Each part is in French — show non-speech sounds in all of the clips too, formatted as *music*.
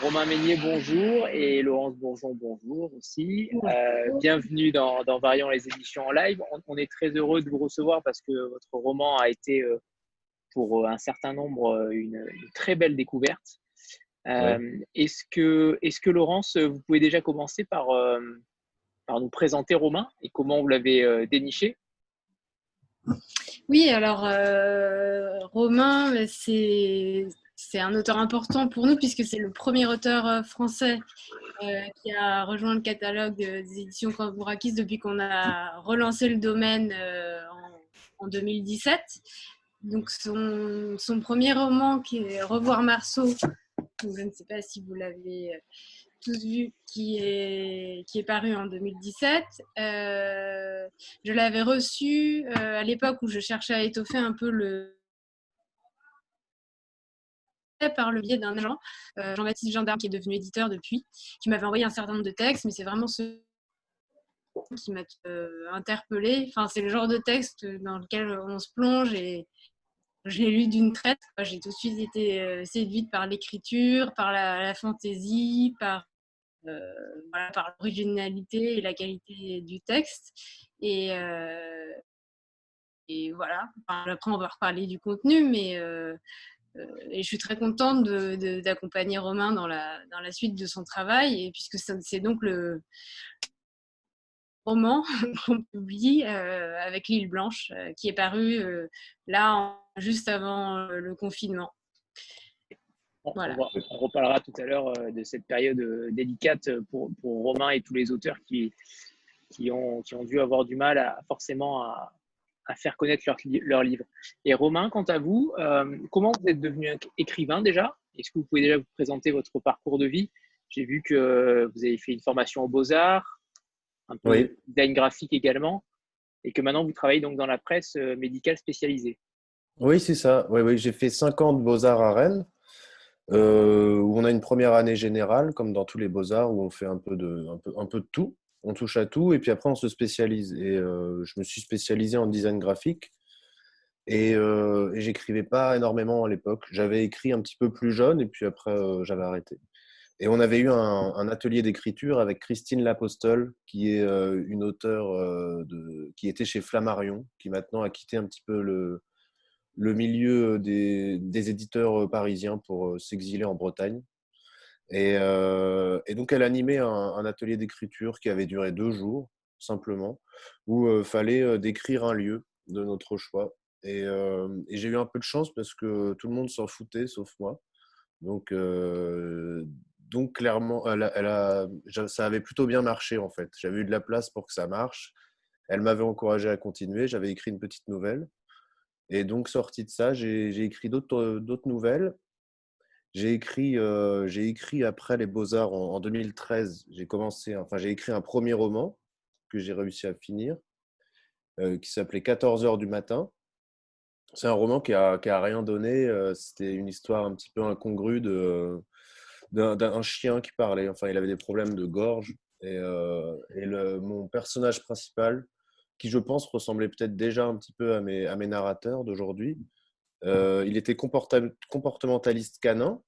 Romain Meignier, bonjour. Et Laurence Bourgeon, bonjour aussi. Euh, bienvenue dans, dans Variant les éditions en live. On, est très heureux de vous recevoir parce que votre roman a été euh, pour un certain nombre une, très belle découverte. Est-ce que, est que, Laurence, vous pouvez déjà commencer par, par nous présenter Romain et comment vous l'avez déniché? Oui, alors euh, Romain, c'est c'est un auteur important pour nous puisque c'est le premier auteur euh, français euh, qui a rejoint le catalogue des éditions Cambourakis depuis qu'on a relancé le domaine en, 2017. Donc son, son, premier roman qui est Revoir Marceau, je ne sais pas si vous l'avez tous vu, qui est, qui est paru en 2017. Euh, je l'avais reçu euh, à l'époque où je cherchais à étoffer un peu le par le biais d'un agent, euh, Jean-Baptiste Gendarme, qui est devenu éditeur depuis, qui m'avait envoyé un certain nombre de textes, mais c'est vraiment ce qui m'a interpellé. Enfin, c'est le genre de texte dans lequel on se plonge et je l'ai lu d'une traite. J'ai tout de suite été séduite par l'écriture, par la, fantaisie, par euh, l'originalité et la qualité du texte. Et, euh, voilà, après on va reparler du contenu, mais euh, et je suis très contente d'accompagner Romain dans la, dans la suite de son travail, et puisque c'est donc le roman *laughs* qu'on publie avec l'île Blanche, qui est paru là juste avant le confinement. On, reparlera tout à l'heure euh, de cette période euh, délicate pour, Romain et tous les auteurs qui, qui, ont, qui ont dû avoir du mal à, forcément à, faire connaître leur, leur, livre. Et Romain, quant à vous, euh, comment vous êtes devenu écrivain déjà? Est-ce que vous pouvez déjà vous présenter votre parcours de vie? J'ai vu que vous avez fait une formation aux beaux-arts, un peu de design graphique également, et que maintenant vous travaillez donc dans la presse médicale spécialisée. Oui, c'est ça. Oui, oui. J'ai fait 5 ans de beaux-arts à Rennes. Euh, où on a une première année générale, comme dans tous les beaux-arts, où on fait un peu, de, un, peu, un peu de tout, on touche à tout, et puis après on se spécialise. Et euh, je me suis spécialisé en design graphique, et, euh, et j'écrivais pas énormément à l'époque. J'avais écrit un petit peu plus jeune, et puis après j'avais arrêté. Et on avait eu un, atelier d'écriture avec Christine Lapostole, qui est une auteure de, qui était chez Flammarion, qui maintenant a quitté un petit peu le, le milieu des, éditeurs parisiens pour s'exiler en Bretagne. Et, donc, elle animait un, atelier d'écriture qui avait duré deux jours, simplement, où il fallait décrire un lieu de notre choix. Et, j'ai eu un peu de chance parce que tout le monde s'en foutait, sauf moi. Donc, donc clairement, ça avait plutôt bien marché, en fait. J'avais eu de la place pour que ça marche. Elle m'avait encouragé à continuer. J'avais écrit une petite nouvelle. Et donc, sorti de ça, j'ai écrit d'autres nouvelles. J'ai écrit, euh, écrit après les Beaux-Arts en, 2013. J'ai commencé, enfin, j'ai écrit un premier roman que j'ai réussi à finir, euh, qui s'appelait 14 heures du matin. C'est un roman qui a, qui a rien donné. Euh, c'était une histoire un petit peu incongrue d'un chien qui parlait. Enfin, il avait des problèmes de gorge. Et, et mon personnage principal, qui je pense ressemblait peut-être déjà un petit peu à mes narrateurs d'aujourd'hui. Euh, il était comportementaliste canin.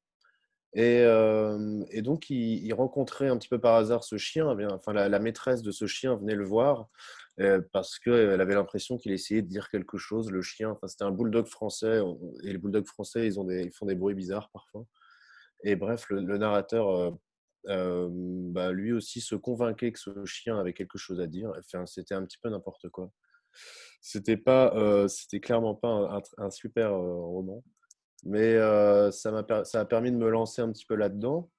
Et, euh, donc, il, rencontrait un petit peu par hasard ce chien. Enfin, la, maîtresse de ce chien venait le voir euh, parce qu'elle avait l'impression qu'il essayait de dire quelque chose. Le chien, enfin, c'était un bulldog français. Et les bulldogs français, ils, ont des, font des bruits bizarres parfois. Et bref, le, le narrateur bah, lui aussi se convainquait que ce chien avait quelque chose à dire. Enfin, c'était un petit peu n'importe quoi. C'était pas, c'était clairement pas un, super roman, mais ça m'a, ça a permis de me lancer un petit peu là-dedans.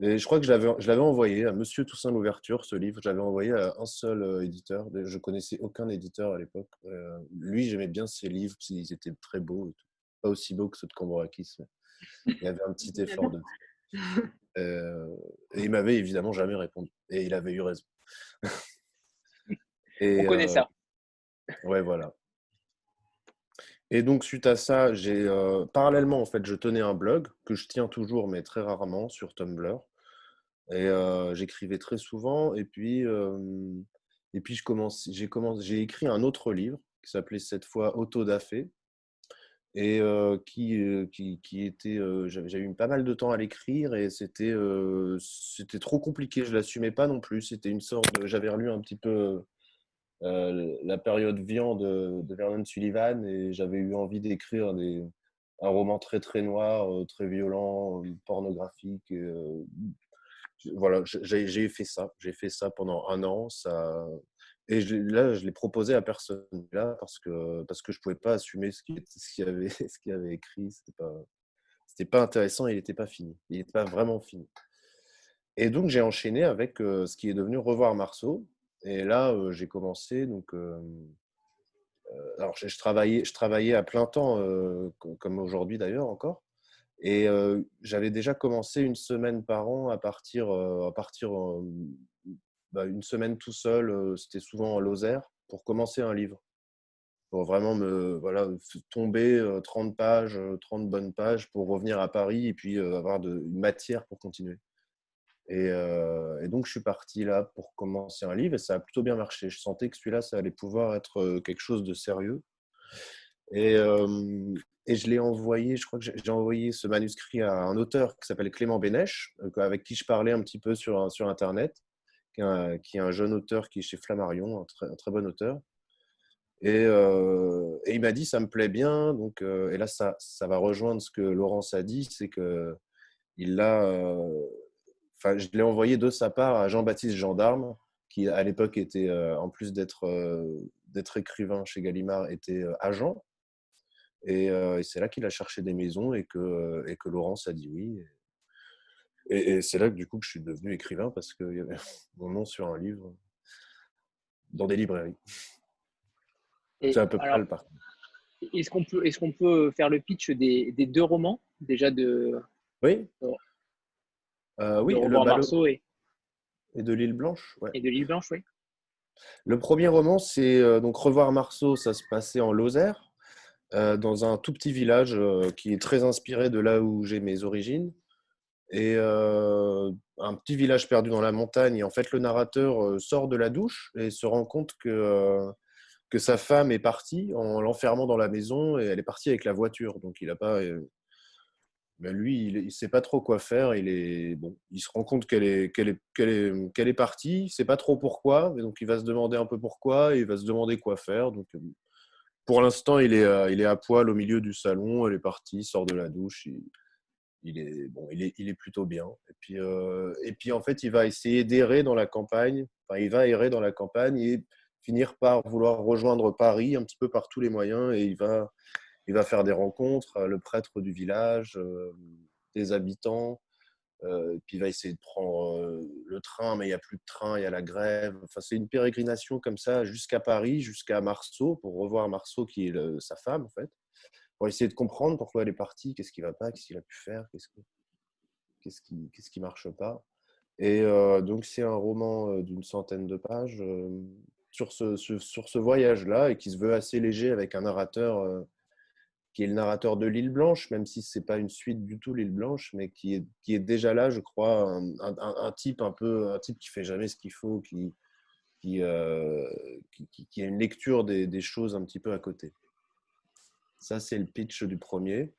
Et je crois que je l'avais, envoyé à Monsieur Toussaint Louverture, ce livre. Je l'avais envoyé à un seul éditeur. Je connaissais aucun éditeur à l'époque. lui, j'aimais bien ses livres, ils étaient très beaux. Pas aussi beaux que ceux de Cambourakis, mais il y avait un petit *laughs* effort de. Euh, et il m'avait évidemment jamais répondu. Et il avait eu raison. *laughs* et, On connaît ça. Euh, ouais, voilà. Et donc, suite à ça, j'ai euh, parallèlement, en fait, je tenais un blog que je tiens toujours, mais très rarement, sur Tumblr. Et j'écrivais très souvent. Et puis, et puis j'ai commencé, j'ai écrit un autre livre qui s'appelait cette fois Autodafé, et qui, qui, était. J'avais eu pas mal de temps à l'écrire et c'était c'était trop compliqué. Je l'assumais pas non plus. C'était une sorte. J'avais relu un petit peu la période viande de, Vernon Sullivan et j'avais eu envie d'écrire un roman très très noir, très violent, pornographique. Et, voilà, j'ai fait ça. J'ai fait ça pendant un an. Ça, et là, je l'ai proposé à personne là parce que parce que je pouvais pas assumer ce qu'il *laughs* ce avait écrit. C'était pas c'était pas intéressant. Il n'était pas fini. Il n'était pas vraiment fini. Et donc j'ai enchaîné avec ce qui est devenu Revoir Marceau. Et là, j'ai commencé donc. alors je, travaillais je travaillais à plein temps comme aujourd'hui d'ailleurs encore. Et j'avais déjà commencé une semaine par an à partir, à partir bah, une semaine tout seul, c'était souvent en Lozère, pour commencer un livre. Pour vraiment me voilà, tomber 30 pages, 30 bonnes pages pour revenir à Paris et puis avoir de, une matière pour continuer. Et, et, donc, je suis parti là pour commencer un livre et ça a plutôt bien marché. Je sentais que celui-là, ça allait pouvoir être quelque chose de sérieux. Et, et je l'ai envoyé, je crois que j'ai envoyé ce manuscrit à un auteur qui s'appelle Clément Bénèche, avec qui je parlais un petit peu sur, sur Internet, qui est, un, jeune auteur qui est chez Flammarion, un très, bon auteur. Et, euh, et il m'a dit, ça me plaît bien. Donc, euh, et là, ça, ça va rejoindre ce que Laurence a dit, c'est que il euh, enfin, je l'ai envoyé de sa part à Jean-Baptiste Gendarme, qui à l'époque était, en plus d'être d'être écrivain chez Gallimard, était agent et, c'est là qu'il a cherché des maisons et que, et que Laurence a dit oui. Et, c'est là que du coup que je suis devenu écrivain parce qu'il y avait *laughs* mon nom sur un livre dans des librairies. C'est à peu près le parcours. Est-ce qu'on peut, est qu'on peut faire le pitch des, des, deux romans déjà de. Oui. Euh, oui, de le Marceau et... et de l'île Blanche. Et de l'île Blanche, oui. Le premier roman, c'est donc Revoir Marceau, ça se passait en Lozère. Euh, dans un tout petit village euh, qui est très inspiré de là où j'ai mes origines. Et euh, un petit village perdu dans la montagne. Et en fait, le narrateur sort de la douche et se rend compte que, que sa femme est partie en l'enfermant dans la maison et elle est partie avec la voiture. Donc, il a pas. Ben lui, il ne sait pas trop quoi faire. Il, est, bon, il se rend compte qu'elle est, qu'elle est, qu'elle est, qu'elle est partie. Il ne sait pas trop pourquoi. Donc, il va se demander un peu pourquoi et il va se demander quoi faire. Donc, pour l'instant, il est, euh, il est à poil au milieu du salon. Elle est partie, sort de la douche. Il, est, bon, il, est, il est plutôt bien. Et puis, euh, et puis, en fait, il va essayer d'errer dans la campagne. Enfin, il va errer dans la campagne et finir par vouloir rejoindre Paris un petit peu par tous les moyens. Et il va, il va faire des rencontres, le prêtre du village, euh, des habitants. Euh, puis il va essayer de prendre euh, le train, mais il n'y a plus de train, il y a la grève. Enfin, c'est une pérégrination comme ça jusqu'à Paris, jusqu'à Marceau, pour revoir Marceau qui est sa femme en fait, pour essayer de comprendre pourquoi elle est partie, qu'est-ce qui ne va pas, qu'est-ce qu'il a pu faire, qu'est-ce, qui qu'est-ce qui marche pas. Et euh, donc c'est un roman d'une centaine de pages sur ce, sur ce voyage-là et qui se veut assez léger avec un narrateur qui est le narrateur de L'île Blanche, même si ce n'est pas une suite du tout L'île Blanche, mais qui est, qui est déjà là, je crois, un, un, type un peu, un type qui fait jamais ce qu'il faut, qui, qui, euh, qui, qui, a une lecture des, des, choses un petit peu à côté. Ça, c'est le pitch du premier.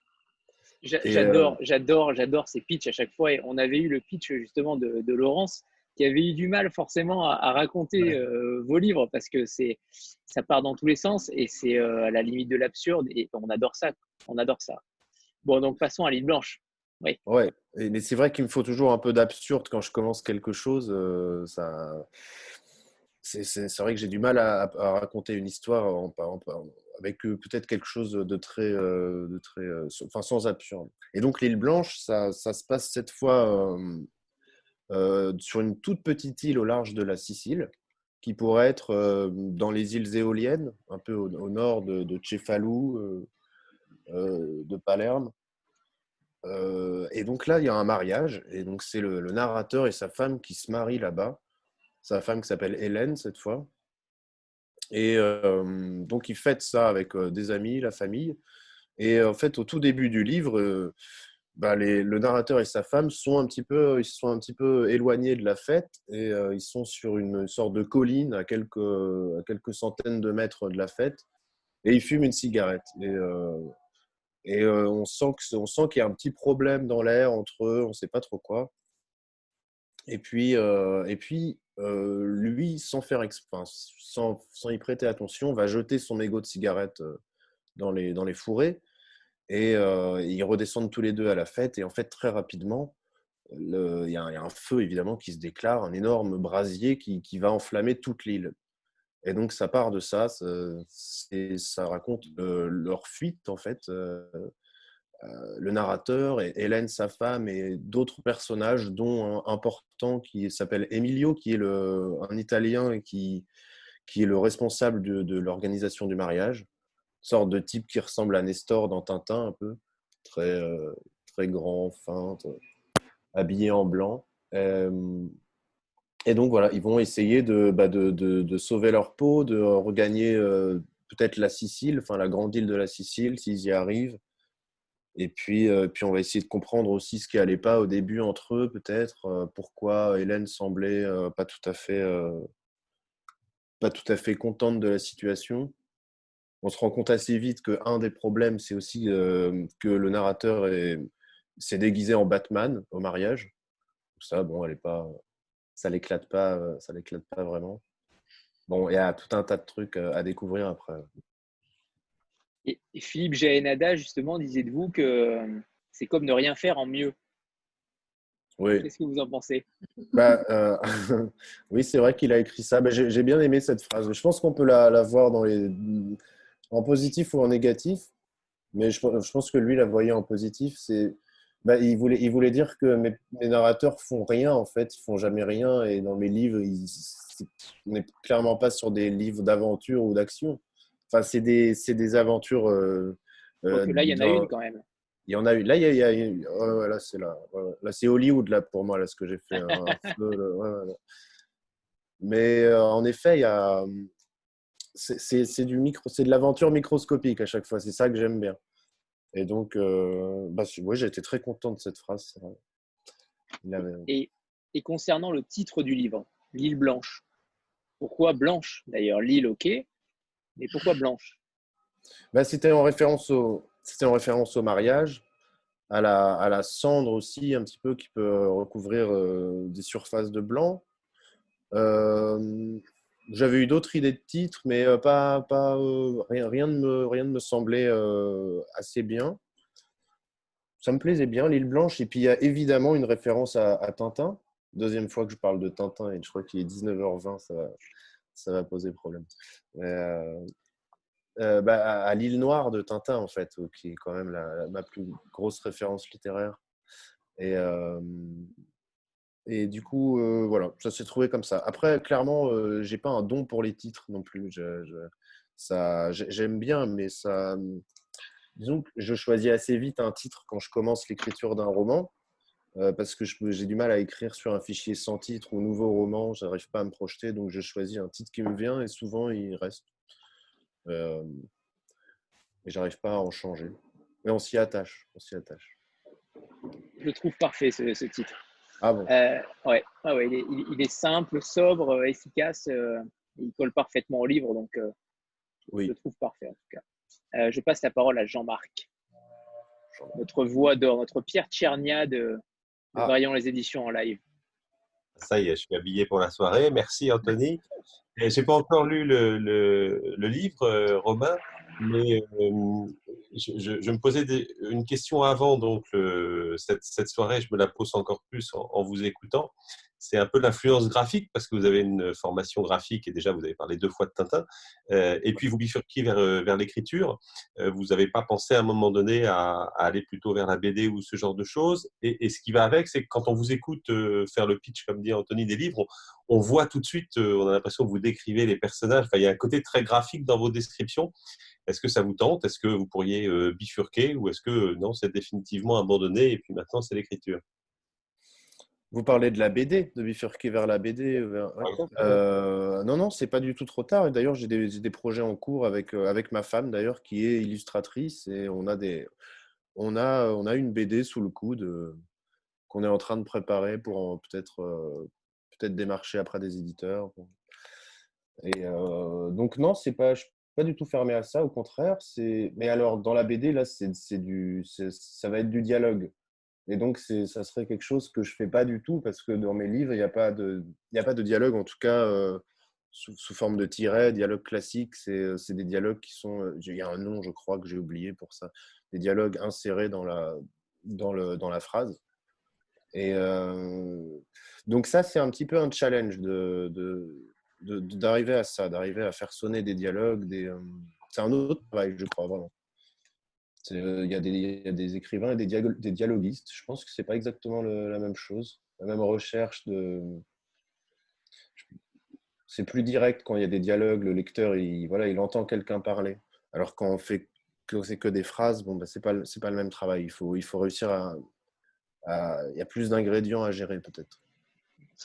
J'adore, euh, j'adore, j'adore ces pitchs à chaque fois. Et on avait eu le pitch justement de, de Laurence qui avait eu du mal forcément à, raconter euh, vos livres parce que c'est ça part dans tous les sens et c'est euh, à la limite de l'absurde et on adore ça. On adore ça. Bon, donc passons à l'île blanche. Oui. Ouais, mais c'est vrai qu'il me faut toujours un peu d'absurde quand je commence quelque chose. Euh, ça, c'est vrai que j'ai du mal à, raconter une histoire en, avec peut-être quelque chose de très, de très, enfin sans absurde. Et donc l'île blanche, ça, ça, se passe cette fois sur une toute petite île au large de la Sicile, qui pourrait être euh, dans les îles éoliennes, un peu au, nord de, de euh, de Palerme. et donc là, il y a un mariage, et donc c'est le, narrateur et sa femme qui se marient là-bas. Sa femme qui s'appelle Hélène cette fois. Et donc ils fêtent ça avec des amis, la famille. Et en fait, au tout début du livre, bah, le narrateur et sa femme sont un petit peu, sont un petit peu éloignés de la fête et euh, ils sont sur une sorte de colline à quelques, centaines de mètres de la fête et ils fument une cigarette. Et, euh, Et on sent qu'il y a un petit problème dans l'air entre eux, on ne sait pas trop quoi. Et puis, lui, sans, y prêter attention, va jeter son mégot de cigarette dans les fourrés. Et ils redescendent tous les deux à la fête. Et en fait, très rapidement, il y, a un feu évidemment qui se déclare, un énorme brasier qui, qui va enflammer toute l'île. Et donc ça part de ça, ça, raconte leur fuite en fait. le narrateur et Hélène, sa femme, et d'autres personnages, dont un important qui s'appelle Emilio, qui est le, un Italien qui, qui est le responsable de, de l'organisation du mariage. Sorte de type qui ressemble à Nestor dans Tintin un peu, très, très grand, fin, habillé en blanc. et donc voilà, ils vont essayer de, bah, de, de, sauver leur peau, de regagner peut-être la Sicile, enfin la grande île de la Sicile, s'ils y arrivent. Et puis, puis on va essayer de comprendre aussi ce qui n'allait pas au début entre eux, peut-être, pourquoi Hélène semblait pas tout à fait pas tout à fait contente de la situation. On se rend compte assez vite qu'un des problèmes, c'est aussi que le narrateur est, s'est déguisé en Batman au mariage. Ça, bon, elle est pas, ça l'éclate pas, ça l'éclate pas vraiment. Bon, il y a tout un tas de trucs euh, à découvrir après. Et, Philippe Jaénada, justement, disait de vous que euh, c'est comme ne rien faire en mieux? Oui. Qu'est-ce que vous en pensez? Bah, euh, *laughs* Oui, c'est vrai qu'il a écrit ça. Bah, j'ai bien aimé cette phrase. Je pense qu'on peut la, la, voir dans les... en positif ou en négatif. Mais je, je pense que lui la voyait en positif. C'est bah, il, voulait, il voulait dire que mes, narrateurs font rien, en fait. Ils font jamais rien. Et dans mes livres, on n'est clairement pas sur des livres d'aventure ou d'action. Enfin, c'est des, des, aventures. Euh, euh, là, il y en a une quand même. Il y en a une. Là, il y a, là, c'est là. là c'est Hollywood là pour moi là ce que j'ai fait. Hein. *laughs* Mais euh, en effet, il y a. C'est du micro, c'est de l'aventure microscopique à chaque fois. C'est ça que j'aime bien. Et donc, euh, bah, ouais, j'ai été très content de cette phrase. Et, et, concernant le titre du livre, L'île blanche, pourquoi blanche D'ailleurs, l'île, ok, mais pourquoi blanche? Bah, C'était en, référence au, en référence au mariage, à la, à la, cendre aussi, un petit peu, qui peut recouvrir euh, des surfaces de blanc. Euh, j'avais eu d'autres idées de titres, mais euh, pas, euh, rien, rien, ne me, semblait euh, assez bien. Ça me plaisait bien, l'île Blanche. Et puis il y a évidemment une référence à, Tintin. Deuxième fois que je parle de Tintin et je crois qu'il est 19h20, ça va, poser problème. Bah, à l'île Noire de Tintin, en fait, qui est quand même ma plus grosse référence littéraire. Et, et du coup, euh, voilà, ça s'est trouvé comme ça. Après, clairement, euh, j'ai pas un don pour les titres non plus. J'aime bien, mais ça, disons que je choisis assez vite un titre quand je commence l'écriture d'un roman, euh, parce que j'ai du mal à écrire sur un fichier sans titre ou nouveau roman. J'arrive pas à me projeter, donc je choisis un titre qui me vient et souvent il reste. et j'arrive pas à en changer. Mais on s'y attache, on s'y attache. Je trouve parfait ce titre. Ah bon euh, ouais, ouais il, est, simple, sobre, euh, efficace. Euh, il colle parfaitement au livre, donc oui. je le trouve parfait en tout cas. je passe la parole à Jean-Marc. notre voix d'or, notre Pierre Tchernia de, de ah. les éditions en live. Ça y est, je suis habillé pour la soirée. Merci Anthony. Je n'ai pas encore lu le, le, le livre, Romain, mais je, me posais une question avant donc cette, soirée, je me la pose encore plus en vous écoutant c'est un peu l'influence graphique parce que vous avez une formation graphique et déjà vous avez parlé deux fois de Tintin. Euh, et puis vous bifurquez vers, euh, l'écriture. Euh, vous n'avez pas pensé à un moment donné à, aller plutôt vers la BD ou ce genre de choses. Et, ce qui va avec, c'est que quand on vous écoute faire le pitch, comme dit Anthony, des livres, on, voit tout de suite, on a l'impression que vous décrivez les personnages. Il y a un côté très graphique dans vos descriptions. Est-ce que ça vous tente? Est-ce que vous pourriez bifurquer ou est-ce que non, c'est définitivement abandonné et puis maintenant c'est l'écriture? Vous parlez de la BD, de bifurquer vers la BD. Euh, non, non, c'est pas du tout trop tard. D'ailleurs, j'ai des, projets en cours avec, euh, avec ma femme, d'ailleurs, qui est illustratrice. Et on a, des, on a, on a une BD sous le coude euh, qu'on est en train de préparer pour peut-être peut-être démarcher après des éditeurs. Et donc, non, c'est pas, pas du tout fermé à ça, au contraire. Mais alors, dans la BD, là, c'est du, ça va être du dialogue. Et donc, ça serait quelque chose que je fais pas du tout parce que dans mes livres, il n'y a, pas de, a pas de dialogue, en tout cas euh, sous, forme de tiret, dialogue classique. C'est des dialogues qui sont. Euh, il y a un nom, je crois, que j'ai oublié pour ça. Des dialogues insérés dans la, dans le, dans la phrase. Et euh, donc, ça, c'est un petit peu un challenge de, d'arriver à ça, d'arriver à faire sonner des dialogues. Euh, c'est un autre travail, je crois, vraiment. Euh, il y, a des écrivains et des, dialoguistes. Je pense que c'est pas exactement la même chose. La même recherche de. C'est plus direct quand il y a des dialogues. Le lecteur, il, voilà, il entend quelqu'un parler. Alors quand on fait que c'est que des phrases, bon, bah, c'est pas pas le même travail. Il faut il faut réussir à il y a plus d'ingrédients à gérer peut-être.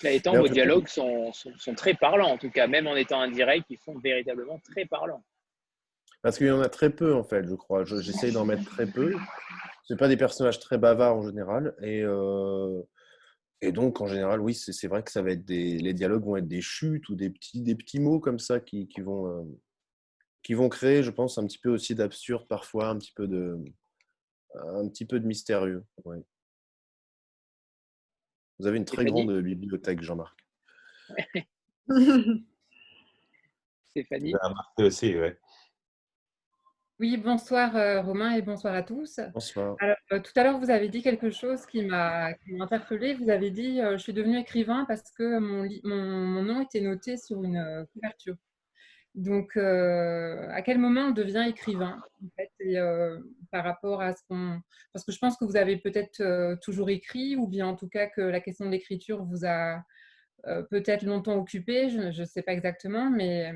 Étant, vos dialogues sont, sont, très parlants, en tout cas, même en étant indirects, ils sont véritablement très parlants. Parce qu'il y en a très peu, en fait, je crois. J'essaye d'en mettre très peu. Ce pas des personnages très bavards en général. Et, euh, et donc, en général, oui, c'est vrai que ça va être des, les dialogues vont être des chutes ou des petits, des petits mots comme ça qui, qui vont, euh, qui vont créer, je pense, un petit peu aussi d'absurde parfois, un petit peu de, un petit peu de mystérieux. Ouais. Vous avez une très grande bibliothèque, Jean-Marc. *laughs* Stéphanie aussi, oui. Oui, bonsoir euh, Romain et bonsoir à tous. Bonsoir. Alors, euh, tout à l'heure, vous avez dit quelque chose qui m'a interpellée. Vous avez dit euh, Je suis devenu écrivain parce que mon, mon, nom était noté sur une couverture. Donc, à quel moment on devient écrivain fait, par rapport à ce qu'on. Parce que je pense que vous avez peut-être toujours écrit, ou bien en tout cas que la question de l'écriture vous a peut-être longtemps occupé, je ne sais pas exactement, mais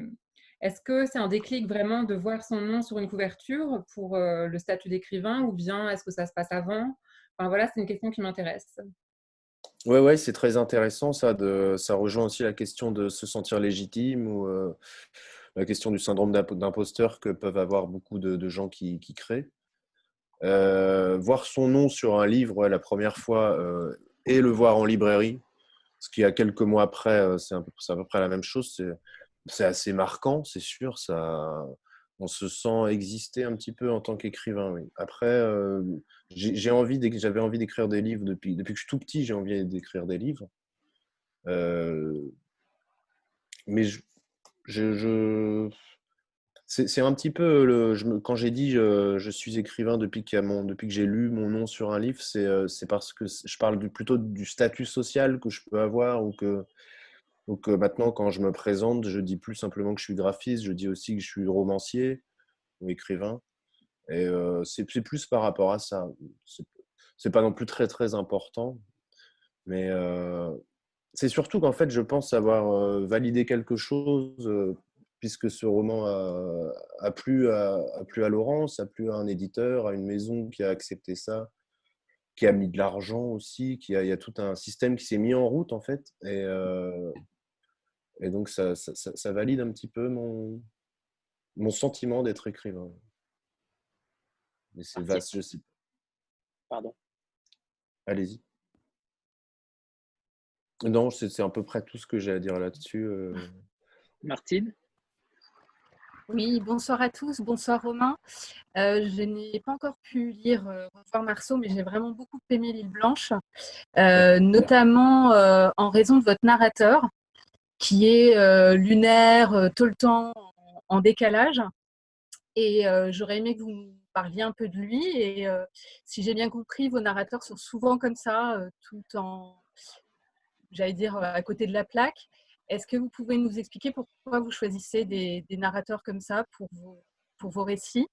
est-ce que c'est un déclic vraiment de voir son nom sur une couverture pour le statut d'écrivain, ou bien est-ce que ça se passe avant? Enfin voilà, c'est une question qui m'intéresse. Oui, ouais, c'est très intéressant ça. Ça rejoint aussi la question de se sentir légitime ou la question du syndrome d'imposteur que peuvent avoir beaucoup de, gens qui, créent. Euh, voir son nom sur un livre la première fois euh, et le voir en librairie, ce qui a quelques mois après, euh, c'est à, peu près la même chose. C'est assez marquant, c'est sûr. Ça, on se sent exister un petit peu en tant qu'écrivain. Après, j'avais envie d'écrire des livres depuis, depuis que je suis tout petit. J'ai envie d'écrire des livres. mais je, je, c'est un petit peu quand j'ai dit je, suis écrivain depuis, que j'ai lu mon nom sur un livre, c'est euh, parce que je parle plutôt du statut social que je peux avoir ou que, maintenant quand je me présente, je dis plus simplement que je suis graphiste, je dis aussi que je suis romancier ou écrivain. Et euh, c'est plus par rapport à ça. C'est pas non plus très très important, mais euh, c'est surtout qu'en fait, je pense avoir euh, validé quelque chose, euh, puisque ce roman a, plu à, a, à, Laurence, a plu à un éditeur, à une maison qui a accepté ça, qui a mis de l'argent aussi, qui a, il y a tout un système qui s'est mis en route, en fait. Et, euh, et donc, ça, ça, valide un petit peu mon, mon sentiment d'être écrivain. Mais c'est vaste, je sais. Pardon. Allez-y. Non, c'est à peu près tout ce que j'ai à dire là-dessus. Euh. Martine? Oui, bonsoir à tous, bonsoir Romain. Euh, je n'ai pas encore pu lire euh, Revoir Marceau, mais j'ai vraiment beaucoup aimé L'île Blanche, notamment en raison de votre narrateur, qui est lunaire, tout le temps en décalage. Et j'aurais aimé que vous me parliez un peu de lui. Et si j'ai bien compris, vos narrateurs sont souvent comme ça, tout en j'allais dire, euh, à côté de la plaque. Est-ce que vous pouvez nous expliquer pourquoi vous choisissez des, narrateurs comme ça pour vos, récits?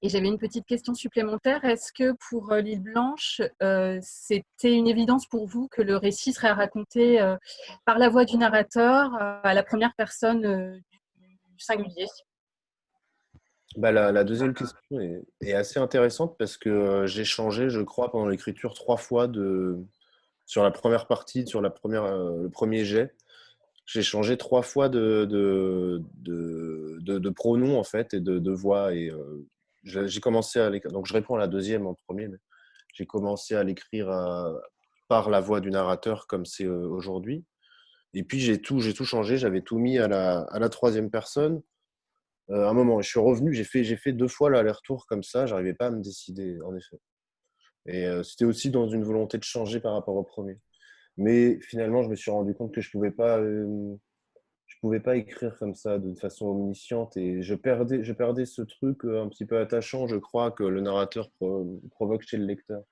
Et j'avais une petite question supplémentaire. Est-ce que pour euh, l'île Blanche, euh, c'était une évidence pour vous que le récit serait raconté par la voix du narrateur à la première personne du singulier? Bah, la, deuxième question est, est, assez intéressante parce que j'ai changé, je crois, pendant l'écriture trois fois de, sur la première partie, sur la première, euh, le premier jet, j'ai changé trois fois de, de, de, pronom en fait et de, voix. Et euh, j'ai commencé à. Donc je réponds à la deuxième en premier, mais j'ai commencé à l'écrire euh, par la voix du narrateur comme c'est aujourd'hui. Et puis j'ai tout, j'ai tout changé. J'avais tout mis à la, à la troisième personne un moment. Je suis revenu, j'ai fait, fait deux fois l'aller-retour comme ça, j'arrivais pas à me décider, en effet. Et c'était aussi dans une volonté de changer par rapport au premier. Mais finalement, je me suis rendu compte que je pouvais pas, je pouvais pas écrire comme ça de façon omnisciente et je perdais, je perdais ce truc un petit peu attachant, je crois, que le narrateur provoque chez le lecteur.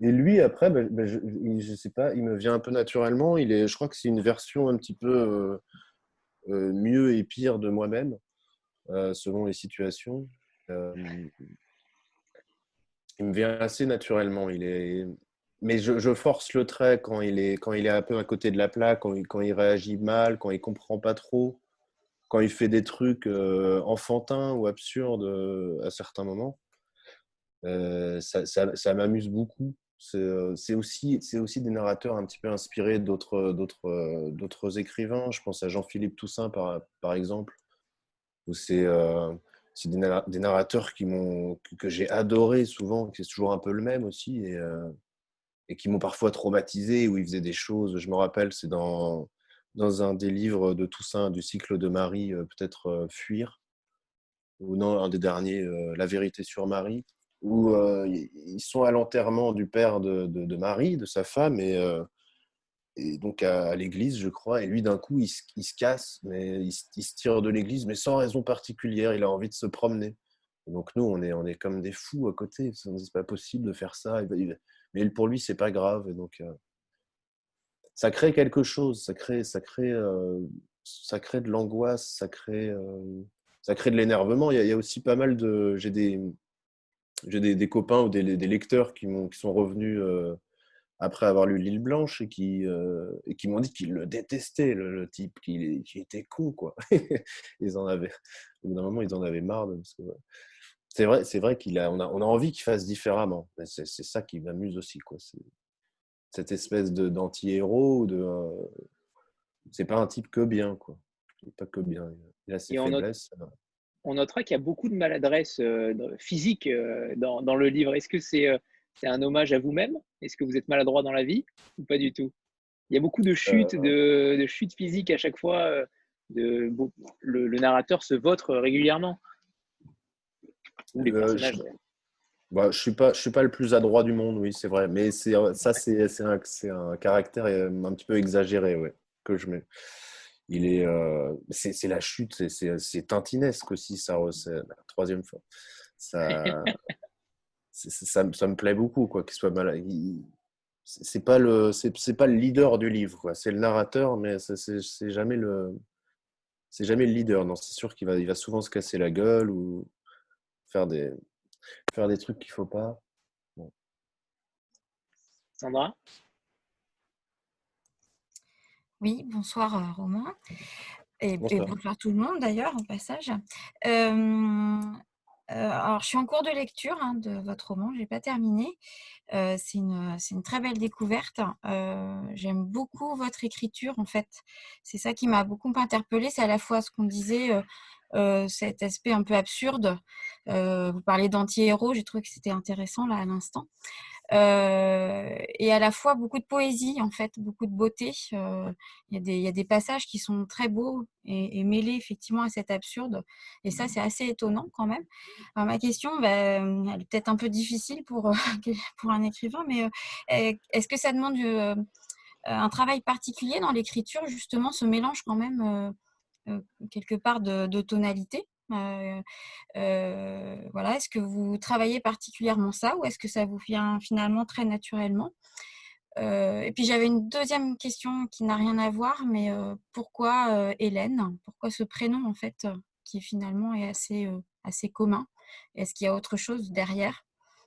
Et lui, après, ben, ben, je, ne sais pas, il me vient un peu naturellement. Il est, je crois que c'est une version un petit peu euh, euh, mieux et pire de moi-même, euh, selon les situations. Il me vient assez naturellement. Il est, mais je, force le trait quand il est, quand il est un peu à côté de la plaque, quand il, quand il réagit mal, quand il comprend pas trop, quand il fait des trucs enfantins ou absurdes à certains moments. ça, ça m'amuse beaucoup. Euh, c'est aussi, aussi des narrateurs un petit peu inspirés d'autres, euh, écrivains. Je pense à Jean-Philippe Toussaint, par, par exemple, où c'est, euh, c'est des, narrateurs qui que, j'ai adoré souvent, qui c'est toujours un peu le même aussi, et, et qui m'ont parfois traumatisé, où ils faisaient des choses. Je me rappelle, c'est dans, dans un des livres de Toussaint, du cycle de Marie, peut-être Fuir, ou non, un des derniers, La vérité sur Marie où euh, ils sont à l'enterrement du père de, de, Marie, de sa femme, et, euh, et donc à, l'église, je crois. Et lui, d'un coup, il, se casse, mais il, se tire de l'église, mais sans raison particulière. Il a envie de se promener. donc nous, on est, on est comme des fous à côté. C'est pas possible de faire ça. Mais pour lui, c'est pas grave. Et donc, euh, ça crée quelque chose. Ça crée, ça crée, ça crée de l'angoisse. Ça crée, ça crée de l'énervement. Il, y a aussi pas mal de. J'ai des j'ai des, copains ou des, lecteurs qui, sont revenus euh, après avoir lu L'île Blanche et qui, euh, et qui m'ont dit qu'ils le détestaient, le, type, qu'il était con. Quoi. *laughs* ils en avaient, au bout d'un moment, ils en avaient marre. c'est vrai, c'est vrai qu'on a, on a, on a envie qu'il fasse différemment. C'est, ça qui m'amuse aussi. Quoi. cette espèce de, d'anti-héros. De, euh, c'est pas un type que bien. Quoi. pas que bien. Il a ses faiblesses on notera qu'il y a beaucoup de maladresse euh, physique dans, le livre. Est-ce que euh, c'est un hommage à vous-même? Est-ce que vous êtes maladroit dans la vie ou pas du tout? Il y a beaucoup de chutes, de, chutes physiques à chaque fois. De, le, narrateur se vautre régulièrement. les personnages. Bah, je, suis pas, je suis pas le plus adroit du monde, oui, c'est vrai. Mais ça, c'est un, un, caractère un petit peu exagéré, ouais, que je mets il est, euh, c'est la chute, c'est tintinesque aussi, ça, la troisième fois. Ça, *laughs* ça, ça, me plaît beaucoup, quoi, qu'il soit mal. C'est pas le, c'est pas le leader du livre, quoi. C'est le narrateur, mais c'est jamais le, c'est jamais le leader. Non, c'est sûr qu'il va, il va souvent se casser la gueule ou faire des, faire des trucs qu'il faut pas. Sandra? Oui, bonsoir euh, Romain. Et bonsoir. tout le monde d'ailleurs, au passage. Euh, alors, je suis en cours de lecture hein, de votre roman, je n'ai pas terminé. Euh, c'est une, une, très belle découverte. J'aime beaucoup votre écriture, en fait. C'est ça qui m'a beaucoup interpellée. C'est à la fois ce qu'on disait, cet aspect un peu absurde. vous parlez d'anti-héros, j'ai trouvé que c'était intéressant là à l'instant. Euh, et à la fois beaucoup de poésie, en fait, beaucoup de beauté. Euh, il y, a des passages qui sont très beaux et, mêlés effectivement à cet absurde. Et ça, c'est assez étonnant quand même. Ma question, bah, elle est peut-être un peu difficile pour, *laughs* pour un écrivain, mais euh, est-ce que ça demande un travail particulier dans l'écriture, justement, ce mélange quand même quelque part de tonalité? Euh, euh, voilà, est-ce que vous travaillez particulièrement ça ou est-ce que ça vous vient finalement très naturellement? Euh, Et puis j'avais une deuxième question qui n'a rien à voir, mais pourquoi Hélène? Pourquoi ce prénom en fait qui finalement est assez, commun? Est-ce qu'il y a autre chose derrière?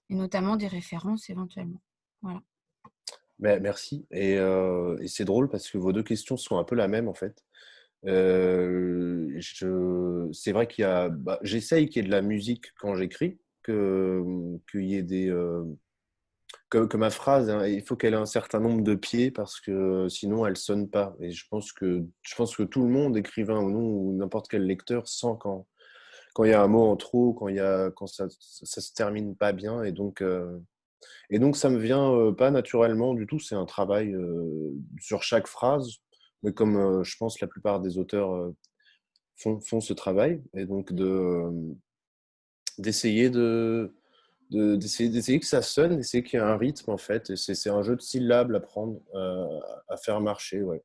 Et notamment des références éventuellement Voilà. Ben, merci. Et, et c'est drôle parce que vos deux questions sont un peu la même en fait. Euh. C'est vrai qu'il y a. Bah, J'essaye qu'il y ait de la musique quand j'écris, que qu'il y ait des. Euh, que, ma phrase, hein, il faut qu'elle ait un certain nombre de pieds parce que sinon elle sonne pas. Et je pense que je pense que tout le monde, écrivain ou non, ou n'importe quel lecteur, sent quand quand il y a un mot en trop, quand il y a quand ça, ça se termine pas bien. Et donc euh, et donc ça me vient pas naturellement du tout. C'est un travail sur chaque phrase mais comme euh, je pense la plupart des auteurs euh, font, ce travail et donc de d'essayer de d'essayer que ça sonne, d'essayer qu'il y ait un rythme en fait. C'est un jeu de syllabes à prendre, à faire marcher. Ouais.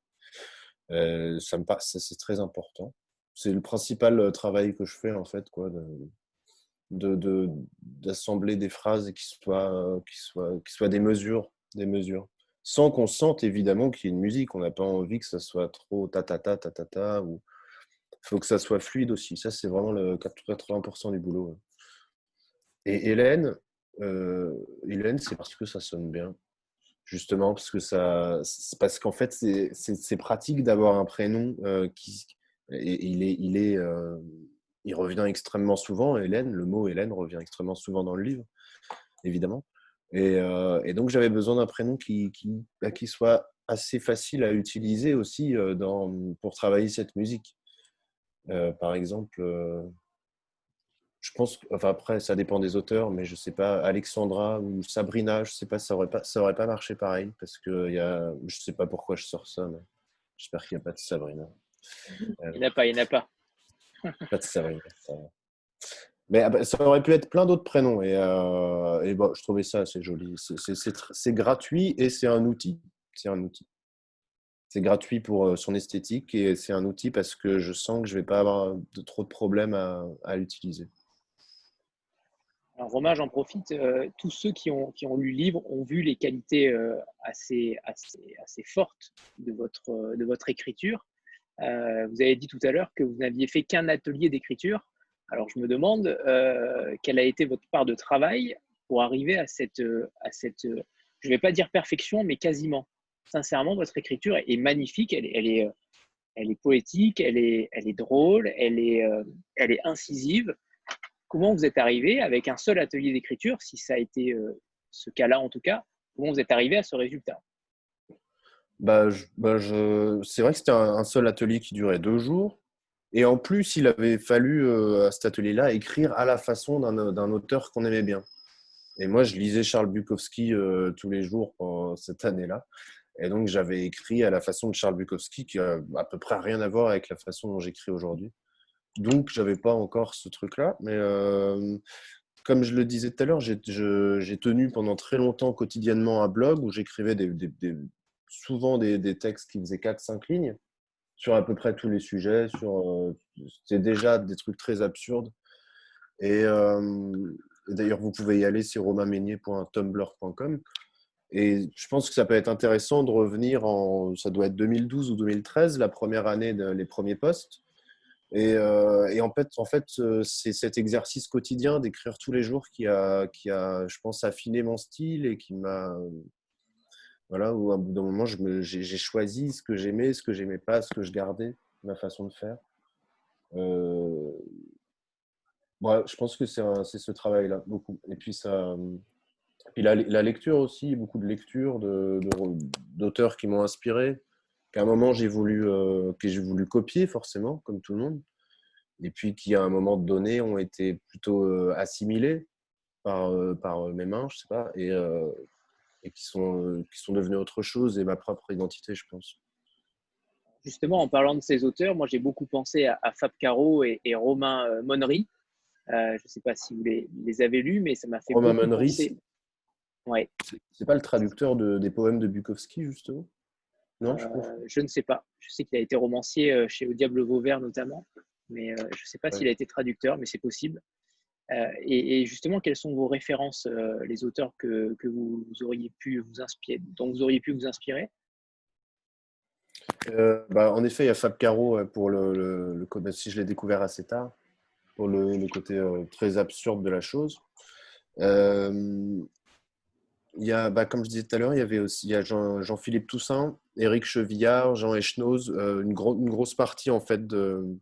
ça me c'est très important. C'est le principal travail que je fais en fait, quoi, d'assembler des phrases qui soient, qui soient, qui soient des mesures, des mesures, sans qu'on sente évidemment qu'il y ait une musique. On n'a pas envie que ça soit trop ta ta ta ta ta. Ou faut que ça soit fluide aussi. Ça c'est vraiment le 80% du boulot. Et Hélène, euh, Hélène, c'est parce que ça sonne bien. Justement, parce que ça, parce qu'en fait, c'est pratique d'avoir un prénom euh, qui, il est, il est, euh, il revient extrêmement souvent. Hélène, le mot Hélène revient extrêmement souvent dans le livre, évidemment. Et, et donc, j'avais besoin d'un prénom qui, qui, bah, qui, soit assez facile à utiliser aussi dans, pour travailler cette musique. par exemple, je pense, enfin après, ça dépend des auteurs, mais je sais pas, Alexandra ou Sabrina, je sais pas, ça aurait pas, ça aurait pas marché pareil parce que y a, je sais pas pourquoi je sors ça, mais j'espère qu'il n'y a pas de Sabrina. Il n'y en a pas, il n'y en a pas. pas de Sabrina. Ça mais ah bah, ça aurait pu être plein d'autres prénoms et, euh, et bon, je trouvais ça assez joli. C'est gratuit et c'est un outil. C'est un outil. C'est gratuit pour euh, son esthétique et c'est un outil parce que je sens que je vais pas avoir de, trop de problèmes à, à l'utiliser. Romain, j'en profite. Euh, tous ceux qui ont, qui ont lu le livre ont vu les qualités assez, assez, assez, fortes de votre, de votre écriture. vous avez dit tout à l'heure que vous n'aviez fait qu'un atelier d'écriture. Alors, je me demande quelle a été votre part de travail pour arriver à cette, à cette je ne vais pas dire perfection, mais quasiment. Sincèrement, votre écriture est magnifique. Elle, elle est, elle est poétique, elle est, elle est drôle, elle est, elle est incisive comment vous êtes arrivé avec un seul atelier d'écriture, si ça a été euh, ce cas-là en tout cas, comment vous êtes arrivé à ce résultat? Bah, bah C'est vrai que c'était un, seul atelier qui durait deux jours. Et en plus, il avait fallu euh, à cet atelier-là écrire à la façon d'un auteur qu'on aimait bien. Et moi, je lisais Charles Bukowski euh, tous les jours pendant cette année-là. Et donc, j'avais écrit à la façon de Charles Bukowski, qui a à peu près rien à voir avec la façon dont j'écris aujourd'hui. Donc, j'avais pas encore ce truc-là. Mais euh, comme je le disais tout à l'heure, j'ai tenu pendant très longtemps quotidiennement un blog où j'écrivais des, souvent des, textes qui faisaient 4-5 lignes sur à peu près tous les sujets. Euh, C'était déjà des trucs très absurdes. Et euh, d'ailleurs, vous pouvez y aller, c'est romainmeignier.tumblr.com. Et je pense que ça peut être intéressant de revenir en, ça doit être 2012 ou 2013, la première année, de, les premiers postes euh, et, en fait, en fait c'est cet exercice quotidien d'écrire tous les jours qui a, qui a, je pense, affiné mon style et qui m'a. Voilà, où à bout d'un moment, j'ai choisi ce que j'aimais, ce que j'aimais pas, ce que je gardais, ma façon de faire. Euh, je pense que c'est ce travail-là, beaucoup. Et puis, ça, puis la, la, lecture aussi, beaucoup de lectures d'auteurs de, qui m'ont inspiré qu'à un moment j'ai voulu, euh, que j'ai voulu copier forcément, comme tout le monde, et puis qui à un moment donné ont été plutôt euh, assimilés par, euh, par mes mains, je sais pas, et, et qui, sont, qui sont devenus autre chose et ma propre identité, je pense. Justement, en parlant de ces auteurs, moi j'ai beaucoup pensé à, Fab Caro et, Romain Monnery. je ne sais pas si vous les, les, avez lus, mais ça m'a fait Romain Monnery, Ouais. C'est pas le traducteur de, des poèmes de Bukowski, justement? Non, euh, je, ne sais pas. Je sais qu'il a été romancier euh, chez Au Diable Vauvert notamment, mais euh, je ne sais pas s'il a été traducteur, mais c'est possible. Et, justement, quelles sont vos références, les auteurs que, vous auriez pu vous inspirer, dont vous auriez pu vous inspirer? Bah, En effet, il y a Fab Caro pour le, si je l'ai découvert assez tard, pour le, côté très absurde de la chose. Il y a, bah, comme je disais tout à l'heure, il y avait aussi a Jean-Philippe Toussaint, Éric Chevillard, Jean Echnoz, euh, une, grosse partie en fait de,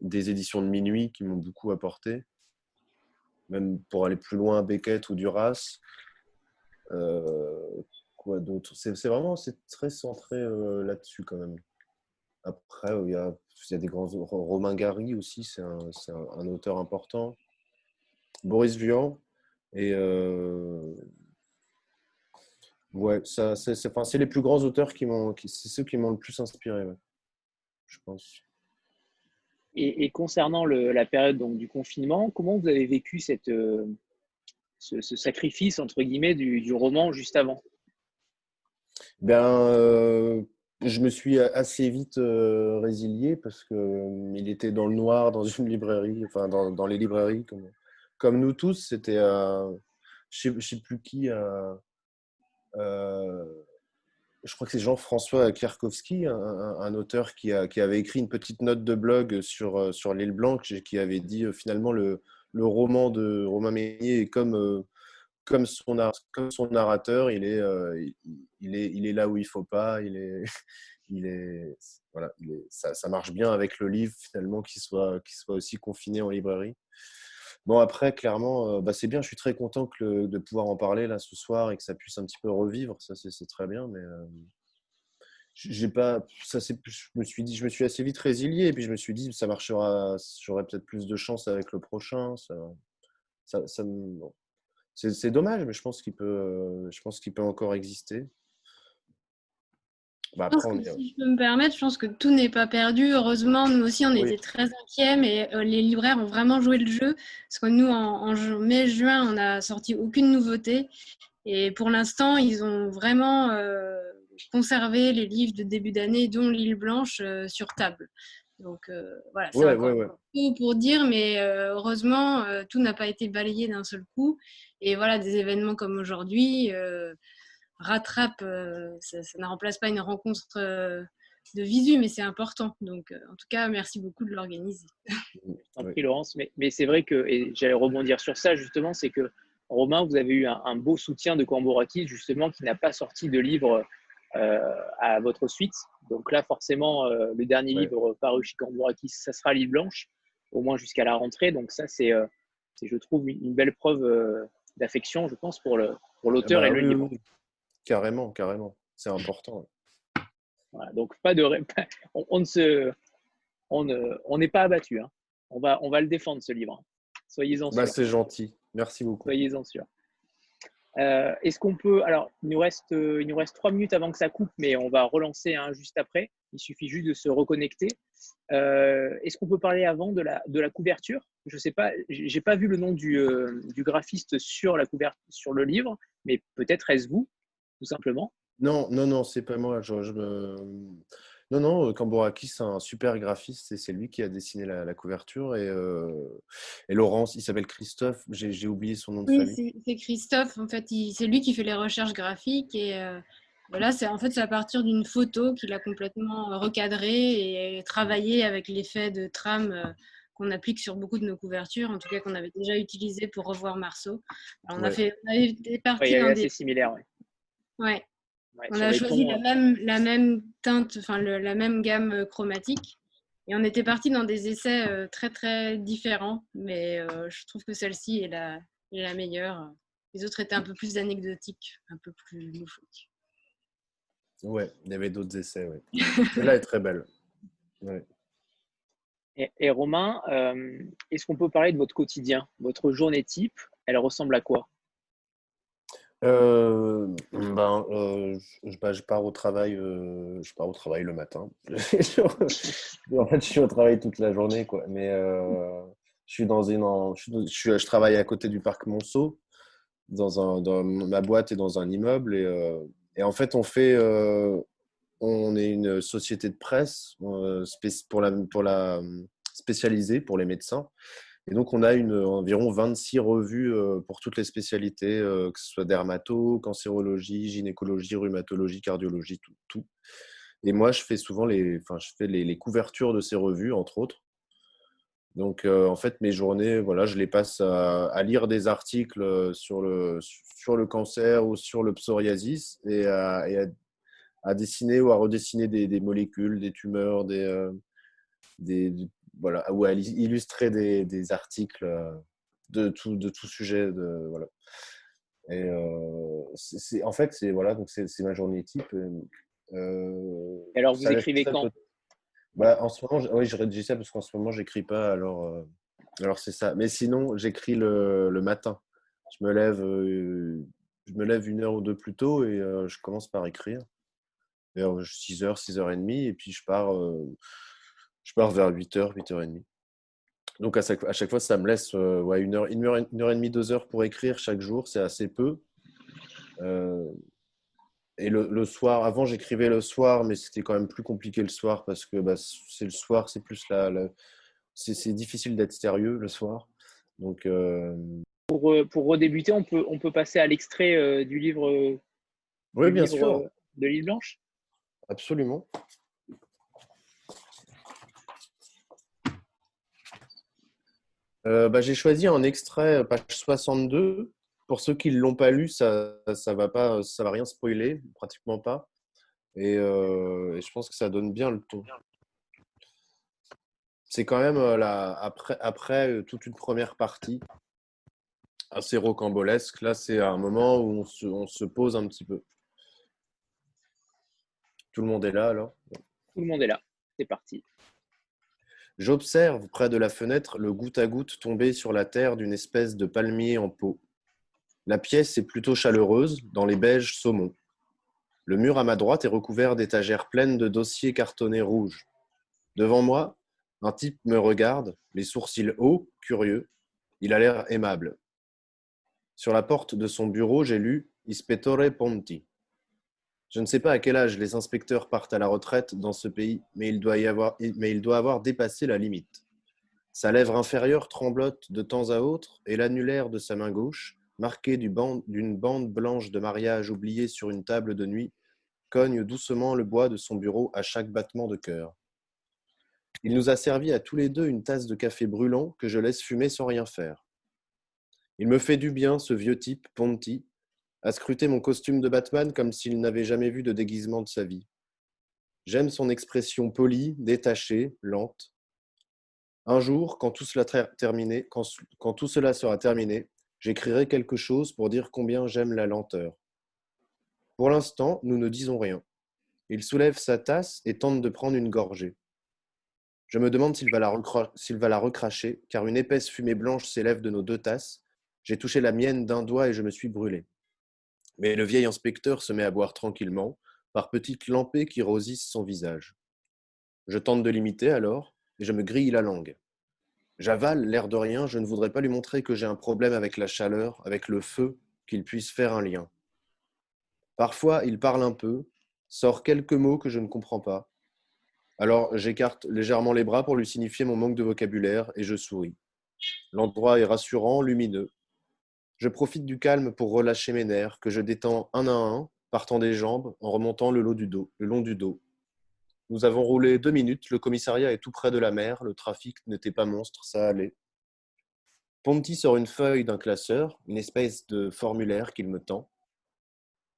des éditions de minuit qui m'ont beaucoup apporté, même pour aller plus loin, Beckett ou Duras. Euh, quoi d'autre? C'est vraiment c'est très centré euh, là-dessus quand même. Après, il y, a, il y a des grands Romain Gary aussi, c'est un, un, auteur important. Boris Vian et Ouais, ça, c'est, c'est, les plus grands auteurs qui m'ont, c'est ceux qui m'ont le plus inspiré, je pense. Et, concernant la période donc, du confinement, comment vous avez vécu cette, ce, sacrifice, entre guillemets, du, roman juste avant? Ben, je me suis assez vite résilié parce qu'il était dans le noir dans une librairie, enfin dans, dans les librairies, comme, comme nous tous. C'était, je ne sais, plus qui, je crois que c'est Jean-François Kierkowski, un, auteur qui, avait écrit une petite note de blog sur, sur l'île Blanche qui avait dit finalement le, le roman de Romain Meunier est comme comme son, comme son narrateur, il est, euh, il, est, il est là où il faut pas. Il est, *laughs* il est, voilà, ça, ça, marche bien avec le livre finalement qu'il soit, soit aussi confiné en librairie. Bon après, clairement, euh, bah, c'est bien. Je suis très content de pouvoir en parler là ce soir et que ça puisse un petit peu revivre. Ça, c'est très bien. Mais euh, j'ai pas, ça, je me suis dit, je me suis assez vite résilié et puis je me suis dit, ça marchera. J'aurai peut-être plus de chance avec le prochain. Ça, ça, c'est dommage, mais je pense qu'il peut, je pense qu'il peut encore exister. Bah, si je peux me permettre, je pense que tout n'est pas perdu. Heureusement, nous aussi, on était très inquiets, mais euh, les libraires ont vraiment joué le jeu. Parce que nous, en, mai-juin, on n'a sorti aucune nouveauté. Et pour l'instant, ils ont vraiment euh, conservé les livres de début d'année, dont L'île Blanche, sur table. Donc voilà, c'est tout pour dire, mais heureusement, tout n'a pas été balayé d'un seul coup. Et voilà, des événements comme aujourd'hui euh, rattrapent, euh, ça, ne remplace pas une rencontre euh, de visu, mais c'est important. Donc, en tout cas, merci beaucoup de l'organiser. *laughs* Merci Laurence, mais, mais c'est vrai que, et j'allais rebondir sur ça justement, c'est que Romain, vous avez eu un, beau soutien de Cambourakis, justement, qui n'a pas sorti de livre à votre suite. Donc là, forcément, le dernier livre paru chez Cambourakis, ça sera Livre Blanche, au moins jusqu'à la rentrée. Donc ça, c'est, je trouve, une, belle preuve d'affection, je pense, pour l'auteur pour l'auteur bah et le livre. Carrément, carrément. C'est important. Voilà, donc, pas de, *laughs* on, ne se, on n'est on pas abattu. Hein. On, va, on va le défendre, ce livre. Soyez-en bah, C'est gentil. Merci beaucoup. Soyez-en sûr. Euh, est-ce qu'on peut. Alors, il nous, reste, il nous reste trois minutes avant que ça coupe, mais on va relancer hein, juste après. Il suffit juste de se reconnecter. Euh, est-ce qu'on peut parler avant de la, de la couverture? Je ne sais pas, j'ai pas vu le nom du, euh, du, graphiste sur la couverture, sur le livre, mais peut-être est-ce vous, tout simplement Non, non, non, c'est pas moi. Je, me... Non, non, Kamboraki, c'est un super graphiste et c'est lui qui a dessiné la, couverture. Et, et, Laurence, il s'appelle Christophe, j'ai oublié son nom de famille. C'est Christophe, en fait, c'est lui qui fait les recherches graphiques et voilà, c'est en fait c'est à partir d'une photo qu'il a complètement recadrée et travaillé avec l'effet de trame qu'on applique sur beaucoup de nos couvertures, en tout cas qu'on avait déjà utilisé pour revoir Marceau. on a fait, on des parties dans des... similaire, ouais. Ouais. on a choisi la même, la même teinte, enfin la même gamme chromatique. Et on était parti dans des essais très très différents, mais je trouve que celle-ci est la, est la meilleure. Les autres étaient un peu plus anecdotiques, un peu plus loufoques. Ouais, il y avait d'autres essais. Ouais. *laughs* Celle-là est très belle. Et, Romain, euh, est-ce qu'on peut parler de votre quotidien Votre journée type, elle ressemble à quoi? Euh, ben, euh, je, ben, je, pars au travail, je pars au travail le matin. *laughs* en fait, je suis au travail toute la journée, quoi. Mais je suis dans une, je, je, travaille à côté du parc Monceau, dans un, dans ma boîte est dans un immeuble et et en fait, on fait, euh, on est une société de presse euh, pour la, pour la spécialisée pour les médecins. Et donc, on a environ 26 revues euh, pour toutes les spécialités, que ce soit dermato, cancérologie, gynécologie, rhumatologie, cardiologie, tout. Et moi, je fais souvent les, couvertures de ces revues, entre autres. Donc, en fait, mes journées, voilà, je les passe à, lire des articles sur le, cancer ou sur le psoriasis et à, dessiner ou à redessiner des, molécules, des tumeurs, euh, des, voilà, ou à illustrer des, des, articles euh, de tout, de tout sujet. De, voilà. Et euh, c'est, en fait, c'est voilà, donc c'est, ma journée type. et alors, vous écrivez quand? bah, En ce moment, oui, je rédige ça parce qu'en ce moment, j'écris pas. Alors, alors c'est ça. Mais sinon, j'écris le, le matin je me lève, euh, je me lève une heure ou deux plus tôt et euh, je commence par écrire vers 6h, 6h30 et puis je pars, euh, Je pars vers 8h, 8h30. Donc à chaque, fois, ça me laisse ouais, une, heure, une, heure, une heure et demie, deux heures pour écrire chaque jour. C'est assez peu. et le, soir, avant j'écrivais le soir, mais c'était quand même plus compliqué le soir parce que bah, c'est le soir, c'est plus la, c'est difficile d'être sérieux le soir. Donc pour, pour redébuter, on peut, on peut passer à l'extrait du livre. oui, bien sûr. de l'île Blanche? Absolument. Euh, bah, j'ai choisi un extrait, euh, page 62. Pour ceux qui ne l'ont pas lu, ça ne va, pas, ça va rien spoiler, pratiquement pas. Euh, et, je pense que ça donne bien le ton. C'est quand même après, après toute une première partie assez rocambolesque. Là, c'est un moment où on se, on se pose un petit peu. Tout le monde est là alors? Tout le monde est là. C'est parti. J'observe près de la fenêtre le goutte à goutte tomber sur la terre d'une espèce de palmier en pot. La pièce est plutôt chaleureuse, dans les beiges saumon. Le mur à ma droite est recouvert d'étagères pleines de dossiers cartonnés rouges. Devant moi, un type me regarde, les sourcils hauts, curieux. Il a l'air aimable. Sur la porte de son bureau, j'ai lu Ispettore Ponti. Je ne sais pas à quel âge les inspecteurs partent à la retraite dans ce pays, mais il doit, avoir, avoir dépassé la limite. Sa lèvre inférieure tremblote de temps à autre et l'annulaire de sa main gauche, marqué d'une bande blanche de mariage oubliée sur une table de nuit, cogne doucement le bois de son bureau à chaque battement de cœur. Il nous a servi à tous les deux une tasse de café brûlant que je laisse fumer sans rien faire. Il me fait du bien, ce vieux type, Ponty, à scruter mon costume de Batman comme s'il n'avait jamais vu de déguisement de sa vie. J'aime son expression polie, détachée, lente. Un jour, quand tout cela, sera terminé, j'écrirai quelque chose pour dire combien j'aime la lenteur. Pour l'instant, nous ne disons rien. Il soulève sa tasse et tente de prendre une gorgée. Je me demande s'il va, la recracher, car une épaisse fumée blanche s'élève de nos deux tasses. J'ai touché la mienne d'un doigt et je me suis brûlé. Mais le vieil inspecteur se met à boire tranquillement, par petites lampées qui rosissent son visage. Je tente de l'imiter alors, et je me grille la langue. J'avale, l'air de rien, je ne voudrais pas lui montrer que j'ai un problème avec la chaleur, avec le feu, qu'il puisse faire un lien. Parfois, il parle un peu, sort quelques mots que je ne comprends pas. Alors, j'écarte légèrement les bras pour lui signifier mon manque de vocabulaire et je souris. L'endroit est rassurant, lumineux. Je profite du calme pour relâcher mes nerfs, que je détends un à un, partant des jambes, en remontant le, long du dos. Nous avons roulé deux minutes, le commissariat est tout près de la mer, le trafic n'était pas monstre, ça allait. Ponty sort une feuille d'un classeur, une espèce de formulaire qu'il me tend.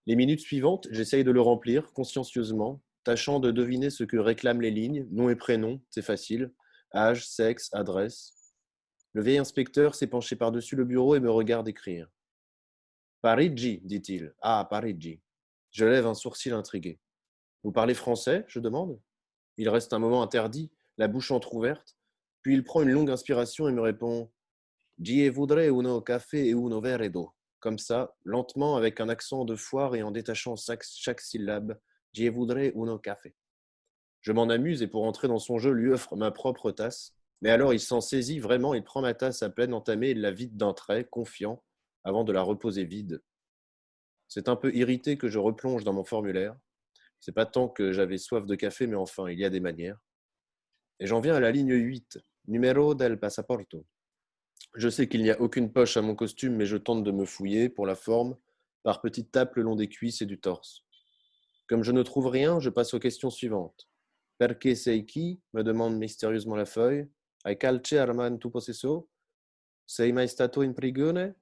Les minutes suivantes, j'essaye de le remplir consciencieusement, tâchant de deviner ce que réclament les lignes, nom et prénom, c'est facile, âge, sexe, adresse. Le vieil inspecteur s'est penché par-dessus le bureau et me regarde écrire. Parigi, dit-il. Ah, Parigi. Je lève un sourcil intrigué. Vous parlez français? je demande. Il reste un moment interdit, la bouche entr'ouverte, puis il prend une longue inspiration et me répond Je voudrais uno café et uno verre d'eau. Comme ça, lentement, avec un accent de foire et en détachant chaque syllabe, Je voudrais uno café. Je m'en amuse et pour entrer dans son jeu, lui offre ma propre tasse, mais alors il s'en saisit vraiment, il prend ma tasse à peine entamée et la vide d'un trait, confiant, avant de la reposer vide. C'est un peu irrité que je replonge dans mon formulaire. C'est pas tant que j'avais soif de café, mais enfin, il y a des manières. Et j'en viens à la ligne 8, numéro del passaporto. Je sais qu'il n'y a aucune poche à mon costume, mais je tente de me fouiller, pour la forme, par petites tapes le long des cuisses et du torse. Comme je ne trouve rien, je passe aux questions suivantes. Perché sei qui me demande mystérieusement la feuille. Possesso? Sei mai stato in prigione?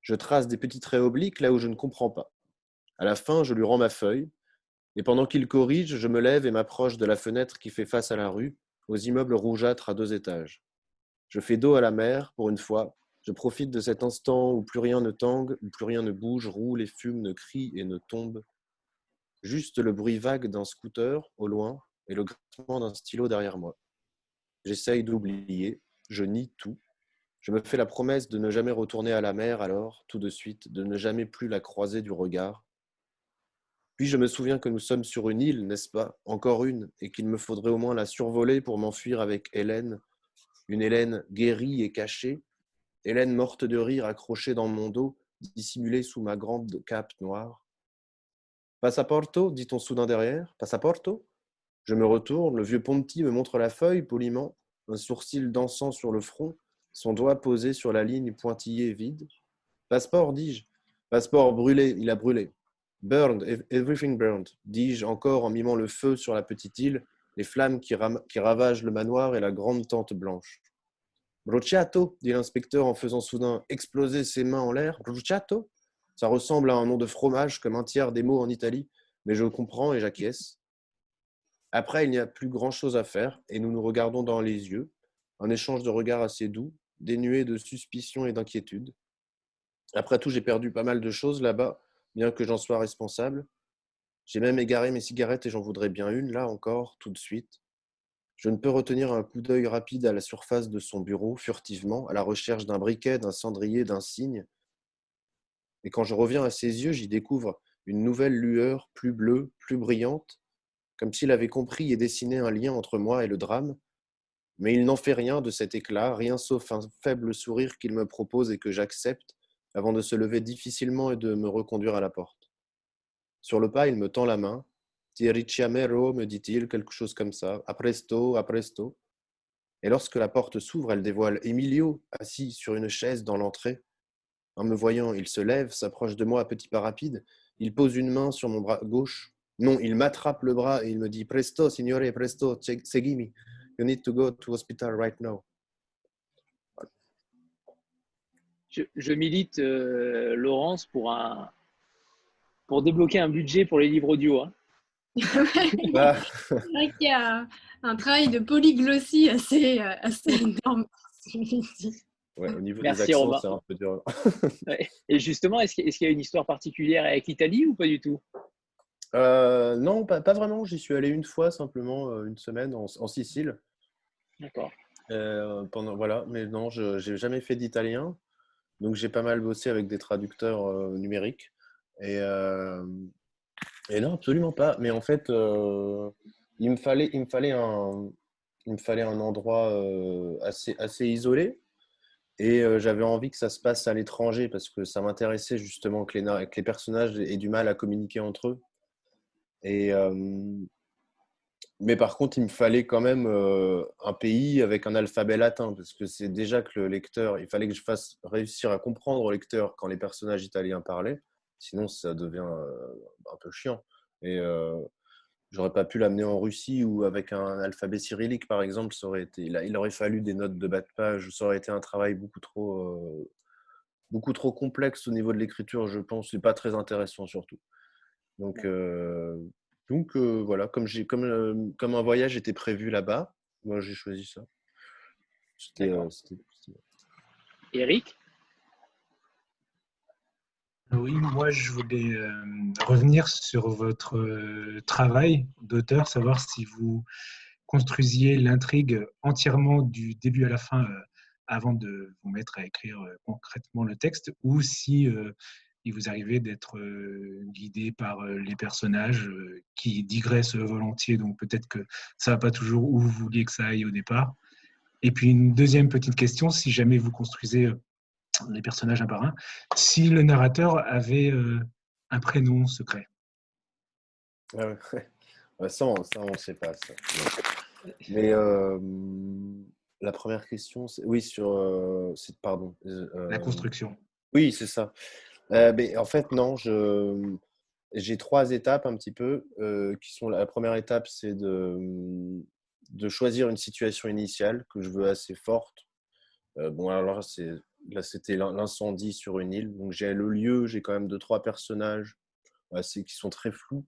Je trace des petits traits obliques là où je ne comprends pas. À la fin, je lui rends ma feuille, et pendant qu'il corrige, je me lève et m'approche de la fenêtre qui fait face à la rue, aux immeubles rougeâtres à deux étages. Je fais dos à la mer, pour une fois. Je profite de cet instant où plus rien ne tangue, où plus rien ne bouge, roule et fume, ne crie et ne tombe. Juste le bruit vague d'un scooter, au loin, et le grattement d'un stylo derrière moi. J'essaye d'oublier, je nie tout. Je me fais la promesse de ne jamais retourner à la mer alors, tout de suite, de ne jamais plus la croiser du regard. Puis je me souviens que nous sommes sur une île, n'est-ce pas Encore une, et qu'il me faudrait au moins la survoler pour m'enfuir avec Hélène. Une Hélène guérie et cachée, Hélène morte de rire accrochée dans mon dos, dissimulée sous ma grande cape noire. Passaporto? dit-on soudain derrière. Passaporto? Je me retourne, le vieux Ponti me montre la feuille poliment, un sourcil dansant sur le front, son doigt posé sur la ligne pointillée vide. Passeport, dis-je. Passeport brûlé, il a brûlé. Burned, everything burned, dis-je encore en mimant le feu sur la petite île, les flammes qui, qui ravagent le manoir et la grande tente blanche. Bruciato, dit l'inspecteur en faisant soudain exploser ses mains en l'air. Bruciato? Ça ressemble à un nom de fromage comme un tiers des mots en Italie, mais je comprends et j'acquiesce. Après, il n'y a plus grand-chose à faire et nous nous regardons dans les yeux, un échange de regards assez doux, dénué de suspicion et d'inquiétude. Après tout, j'ai perdu pas mal de choses là-bas, bien que j'en sois responsable. J'ai même égaré mes cigarettes et j'en voudrais bien une, là encore, tout de suite. Je ne peux retenir un coup d'œil rapide à la surface de son bureau, furtivement, à la recherche d'un briquet, d'un cendrier, d'un signe. Et quand je reviens à ses yeux, j'y découvre une nouvelle lueur, plus bleue, plus brillante, comme s'il avait compris et dessiné un lien entre moi et le drame. Mais il n'en fait rien de cet éclat, rien sauf un faible sourire qu'il me propose et que j'accepte, avant de se lever difficilement et de me reconduire à la porte. Sur le pas, il me tend la main, Ricciamero, me dit-il, quelque chose comme ça. A presto, a presto. Et lorsque la porte s'ouvre, elle dévoile Emilio, assis sur une chaise dans l'entrée. En me voyant, il se lève, s'approche de moi à petits pas rapides. Il pose une main sur mon bras gauche. Non, il m'attrape le bras et il me dit Presto, signore, presto, seguimi. You need to go to hospital right now. Je, milite, euh, Laurence, pour, un, pour débloquer un budget pour les livres audio. Hein. *laughs* Bah. C'est vrai qu'il y a un travail de polyglossie assez, euh, assez énorme. Ouais, au niveau des accents, c'est un peu dur. Et justement, est-ce qu'il y a une histoire particulière avec l'Italie ou pas du tout? Euh, Non, pas, pas vraiment. J'y suis allé une fois, simplement euh, une semaine en, Sicile. D'accord. pendant voilà, mais non, je n'ai jamais fait d'italien, donc j'ai pas mal bossé avec des traducteurs numériques. Et, et non, absolument pas. Mais en fait, euh, il, me fallait, il, me fallait un, il me fallait un endroit euh, assez, assez isolé. Et euh, j'avais envie que ça se passe à l'étranger parce que ça m'intéressait justement que les, que les, personnages aient du mal à communiquer entre eux. Et, mais par contre, il me fallait quand même un pays avec un alphabet latin parce que c'est déjà que le lecteur, il fallait que je fasse réussir à comprendre au lecteur quand les personnages italiens parlaient. Sinon, ça devient euh, un peu chiant. Et euh, j'aurais pas pu l'amener en Russie ou avec un alphabet cyrillique, par exemple, ça aurait été, il aurait fallu des notes de bas de page. Ça aurait été un travail beaucoup trop, euh, beaucoup trop complexe au niveau de l'écriture, je pense, et pas très intéressant surtout. Donc, donc voilà, comme, comme, comme un voyage était prévu là-bas, moi j'ai choisi ça. C'était. Eric oui, moi je voulais euh, revenir sur votre euh, travail d'auteur, savoir si vous construisiez l'intrigue entièrement du début à la fin euh, avant de vous mettre à écrire concrètement le texte, ou si il vous arrivait d'être guidé par les personnages qui digressent volontiers, donc peut-être que ça va pas toujours où vous vouliez que ça aille au départ. Et puis une deuxième petite question, si jamais vous construisez les personnages un par un, si le narrateur avait euh, un prénom secret? Ah ça, on ne sait pas. Mais euh, la première question, c'est oui sur, euh, pardon. la construction. Oui, c'est ça. Mais en fait, non. Je j'ai trois étapes un petit peu qui sont la première étape, c'est de de choisir une situation initiale que je veux assez forte. bon, alors c'est Là, c'était l'incendie sur une île. Donc, j'ai le lieu, j'ai quand même deux, trois personnages assez, qui sont très flous.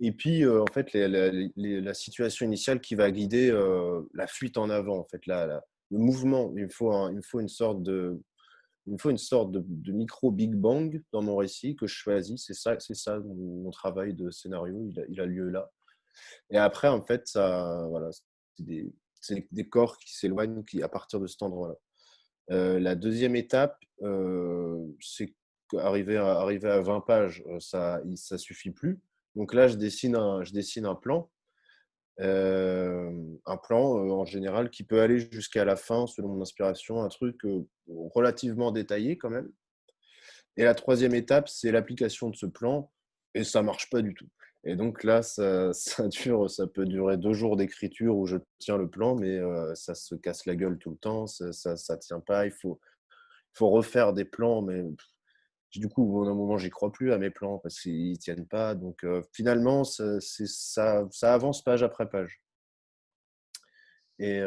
Et puis, euh, en fait, la situation initiale qui va guider euh, la fuite en avant, en fait, là, le mouvement. Il faut, il me faut une sorte de, il me faut une sorte de, micro Big Bang dans mon récit que je choisis. C'est ça, c'est ça mon, travail de scénario. Il a, lieu là. Et après, en fait, ça, voilà, c'est des, corps qui s'éloignent qui, à partir de cet endroit-là. Euh, la deuxième étape, euh, c'est qu'arriver à, arriver à 20 pages, euh, ça ne suffit plus. Donc là, je dessine un, je dessine un plan. Un plan en général qui peut aller jusqu'à la fin, selon mon inspiration, un truc relativement détaillé quand même. Et la troisième étape, c'est l'application de ce plan, et ça marche pas du tout. Et donc là, ça, *laughs* ça, dure, ça peut durer deux jours d'écriture où je tiens le plan, mais ça se casse la gueule tout le temps, ça ne tient pas. Il faut, faut refaire des plans, mais du coup, à un moment, j'y crois plus à mes plans parce qu'ils tiennent pas. Donc finalement, ça, avance page après page. Et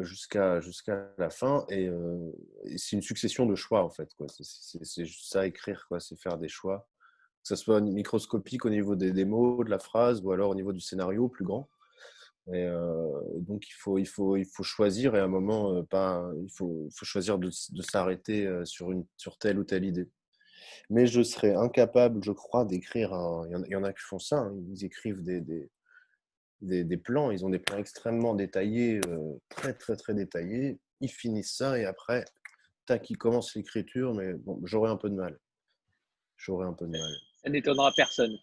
jusqu'à jusqu'à la fin. Et, c'est une succession de choix, en fait. C'est ça, écrire, c'est faire des choix que ce soit microscopique au niveau des, mots, de la phrase, ou alors au niveau du scénario plus grand. Et euh, donc il faut, il, faut, il faut choisir et à un moment, euh, il faut, choisir de, s'arrêter euh, sur, une, sur telle ou telle idée. Mais je serais incapable, je crois, d'écrire un... Il y en a qui font ça, hein. ils écrivent des, des, des, plans, ils ont des plans extrêmement détaillés, très très très détaillés. Ils finissent ça et après, tac, ils commencent l'écriture, mais bon, j'aurais un peu de mal. J'aurais un peu de mal. *laughs* Ça n'étonnera personne.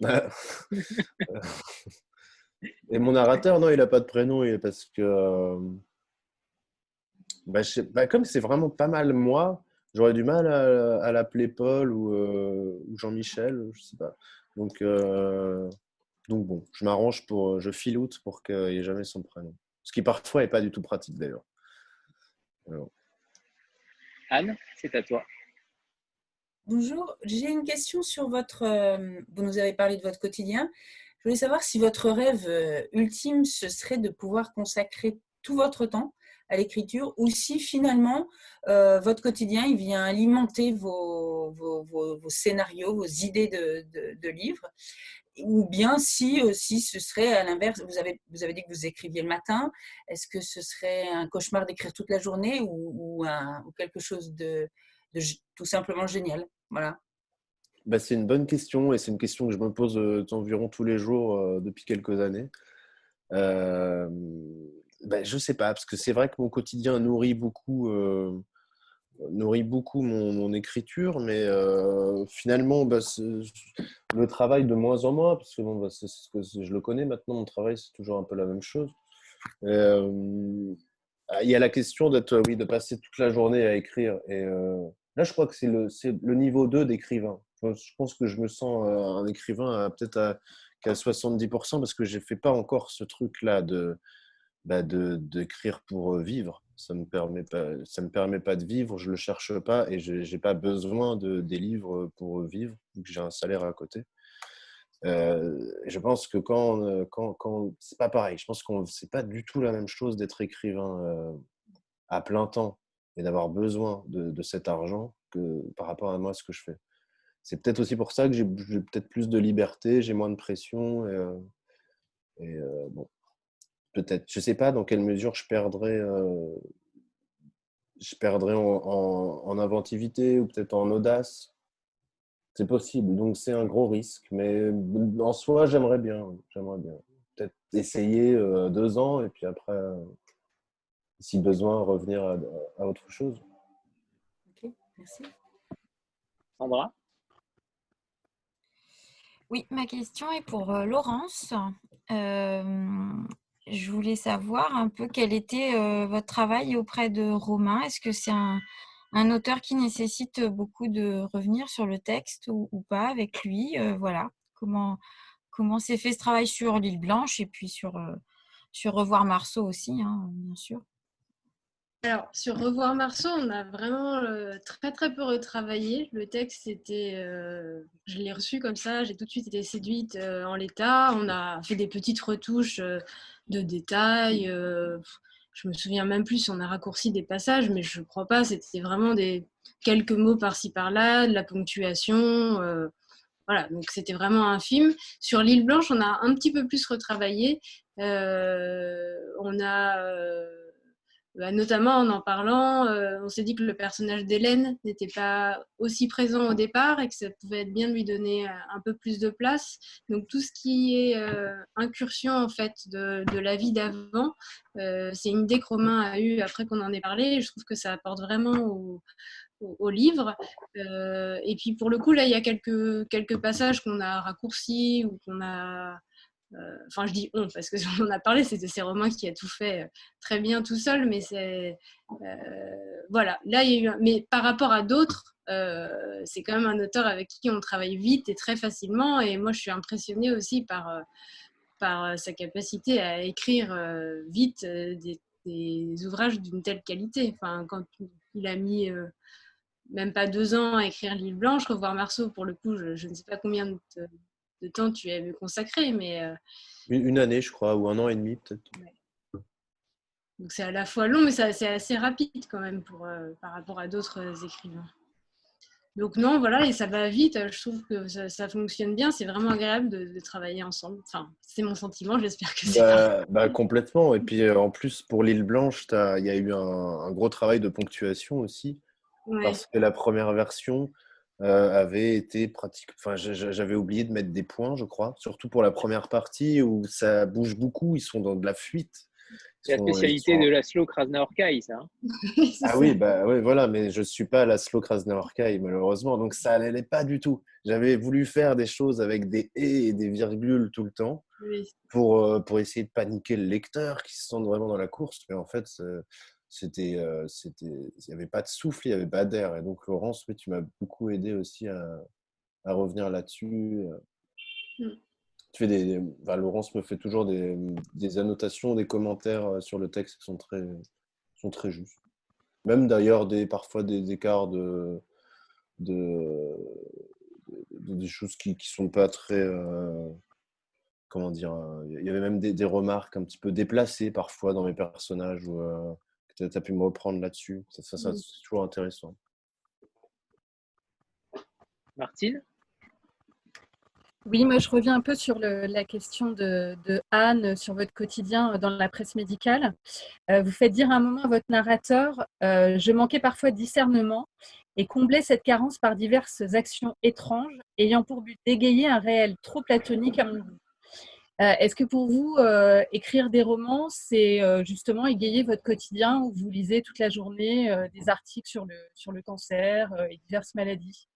*laughs* Et mon narrateur, non, il n'a pas de prénom, parce que. Euh, bah, bah, comme c'est vraiment pas mal moi, j'aurais du mal à, l'appeler Paul ou, euh, Jean-Michel, je sais pas. Donc, euh, donc bon, je m'arrange pour. Je filoute pour qu'il n'y ait jamais son prénom. Ce qui parfois n'est pas du tout pratique d'ailleurs. Anne, c'est à toi. Bonjour, j'ai une question sur votre. Euh, vous nous avez parlé de votre quotidien. Je voulais savoir si votre rêve ultime, ce serait de pouvoir consacrer tout votre temps l'écriture ou si finalement euh, votre quotidien il vient alimenter vos, scénarios, vos idées de, de, livres, ou bien si aussi ce serait à l'inverse, vous avez, dit que vous écriviez le matin, est-ce que ce serait un cauchemar d'écrire toute la journée ou, quelque chose de, tout simplement génial? Voilà. Bah, c'est une bonne question et c'est une question que je me pose euh, environ tous les jours euh, depuis quelques années. Bah, je sais pas, parce que c'est vrai que mon quotidien nourrit beaucoup, nourrit beaucoup mon, écriture, mais finalement, bah, le travail de moins en moins, parce que, bon, que je le connais maintenant, mon travail, c'est toujours un peu la même chose. il y a la question d'être, oui, de passer toute la journée à écrire. Et Là, je crois que c'est le, le, niveau 2 d'écrivain. Je pense que je me sens euh, un écrivain peut-être qu'à 70% parce que je ne fais pas encore ce truc-là de, bah de, d'écrire pour euh, vivre. Ça me, permet pas, ça me permet pas de vivre, je le cherche pas et je n'ai pas besoin de, des livres pour vivre, vu que j'ai un salaire à côté. Euh, je pense que quand, quand, quand c'est pas pareil, je pense que c'est pas du tout la même chose d'être écrivain à plein temps et d'avoir besoin de, cet argent que par rapport à moi ce que je fais. C'est peut-être aussi pour ça que j'ai peut-être plus de liberté, j'ai moins de pression et, euh, euh, bon, peut-être, je sais pas dans quelle mesure je perdrais, euh, je perdrais en, en, inventivité ou peut-être en audace. C'est possible, donc c'est un gros risque, mais en soi j'aimerais bien, j'aimerais bien peut-être essayer deux ans et puis après si besoin, revenir à, autre chose. Ok, merci. Sandra? Oui, ma question est pour euh, Laurence. Euh, je voulais savoir un peu quel était euh, votre travail auprès de Romain. Est-ce que c'est un, auteur qui nécessite beaucoup de revenir sur le texte ou, pas avec lui Voilà, comment comment s'est fait ce travail sur l'île Blanche et puis sur, sur Revoir Marceau aussi, hein, bien sûr. Alors, sur Revoir Marceau, on a vraiment euh, très très peu retravaillé. Le texte, c'était, euh, je l'ai reçu comme ça, j'ai tout de suite été séduite euh, en l'état. On a fait des petites retouches de détails. je me souviens même plus si on a raccourci des passages, mais je ne crois pas. C'était vraiment des quelques mots par-ci par-là, de la ponctuation. voilà, donc c'était vraiment un film. Sur l'île Blanche, on a un petit peu plus retravaillé. on a bah, notamment en en parlant, euh, on s'est dit que le personnage d'Hélène n'était pas aussi présent au départ et que ça pouvait être bien de lui donner euh, un peu plus de place. Donc tout ce qui est euh, incursion en fait de, la vie d'avant, c'est une idée que Romain a eue après qu'on en ait parlé. je trouve que ça apporte vraiment au, au, livre. et puis pour le coup, là, il y a quelques, quelques passages qu'on a raccourcis ou qu'on a enfin, je dis on parce que on en a parlé, c'est Romain qui a tout fait euh, très bien tout seul, mais c'est euh, voilà. Là, il y a eu, mais par rapport à d'autres, c'est quand même un auteur avec qui on travaille vite et très facilement. Et moi, je suis impressionnée aussi par par sa capacité à écrire vite des, ouvrages d'une telle qualité. Enfin, quand il a mis même pas deux ans à écrire L'île blanche, revoir Marceau, pour le coup, je, je ne sais pas combien de, de temps tu avais consacré, mais... Euh, une, année, je crois, ou un an et demi peut-être. Donc c'est à la fois long, mais c'est assez rapide quand même pour, euh, par rapport à d'autres écrivains. Donc non, voilà, et ça va vite. Je trouve que ça, fonctionne bien. C'est vraiment agréable de, travailler ensemble. Enfin, c'est mon sentiment. J'espère que c'est. Bah, bah, complètement. Et puis euh, en plus, pour l'île Blanche, il y a eu un, gros travail de ponctuation aussi. Parce que la première version, euh, avait été pratique. Enfin, j'avais oublié de mettre des points, je crois, surtout pour la première partie où ça bouge beaucoup. Ils sont dans de la fuite. C'est la spécialité de la slow Krasnaorkai, ça. Hein. *laughs* ah oui, bah oui, voilà, mais je suis pas la slow Krasnaorkai malheureusement, donc ça n'allait pas du tout. J'avais voulu faire des choses avec des et et des virgules tout le temps pour, euh, pour essayer de paniquer le lecteur qui se sent vraiment dans la course, mais en fait, c'était, euh, c'était, il n'y avait pas de souffle, il n'y avait pas d'air. Et donc, Laurence, oui, tu m'as beaucoup aidé aussi à, à revenir là-dessus. Euh. Mmh. Tu fais des, Laurence me fait toujours des, des, annotations, des commentaires euh, sur le texte qui sont très, sont très justes. Même d'ailleurs, des, parfois des écarts de, de, des choses qui ne sont pas très. comment dire Il y avait même des, des, remarques un petit peu déplacées parfois dans mes personnages. Où, tu as pu me reprendre là-dessus. Ça, ça, c'est toujours intéressant. Martine? Oui, moi je reviens un peu sur la question de, Anne sur votre quotidien dans la presse médicale. Euh, vous faites dire à un moment à votre narrateur euh, Je manquais parfois de discernement et comblais cette carence par diverses actions étranges ayant pour but d'égayer un réel trop platonique à mon goût. Euh, est-ce que pour vous, euh, écrire des romans, c'est euh, justement égayer votre quotidien où vous lisez toute la journée des articles sur le, sur le cancer et diverses maladies?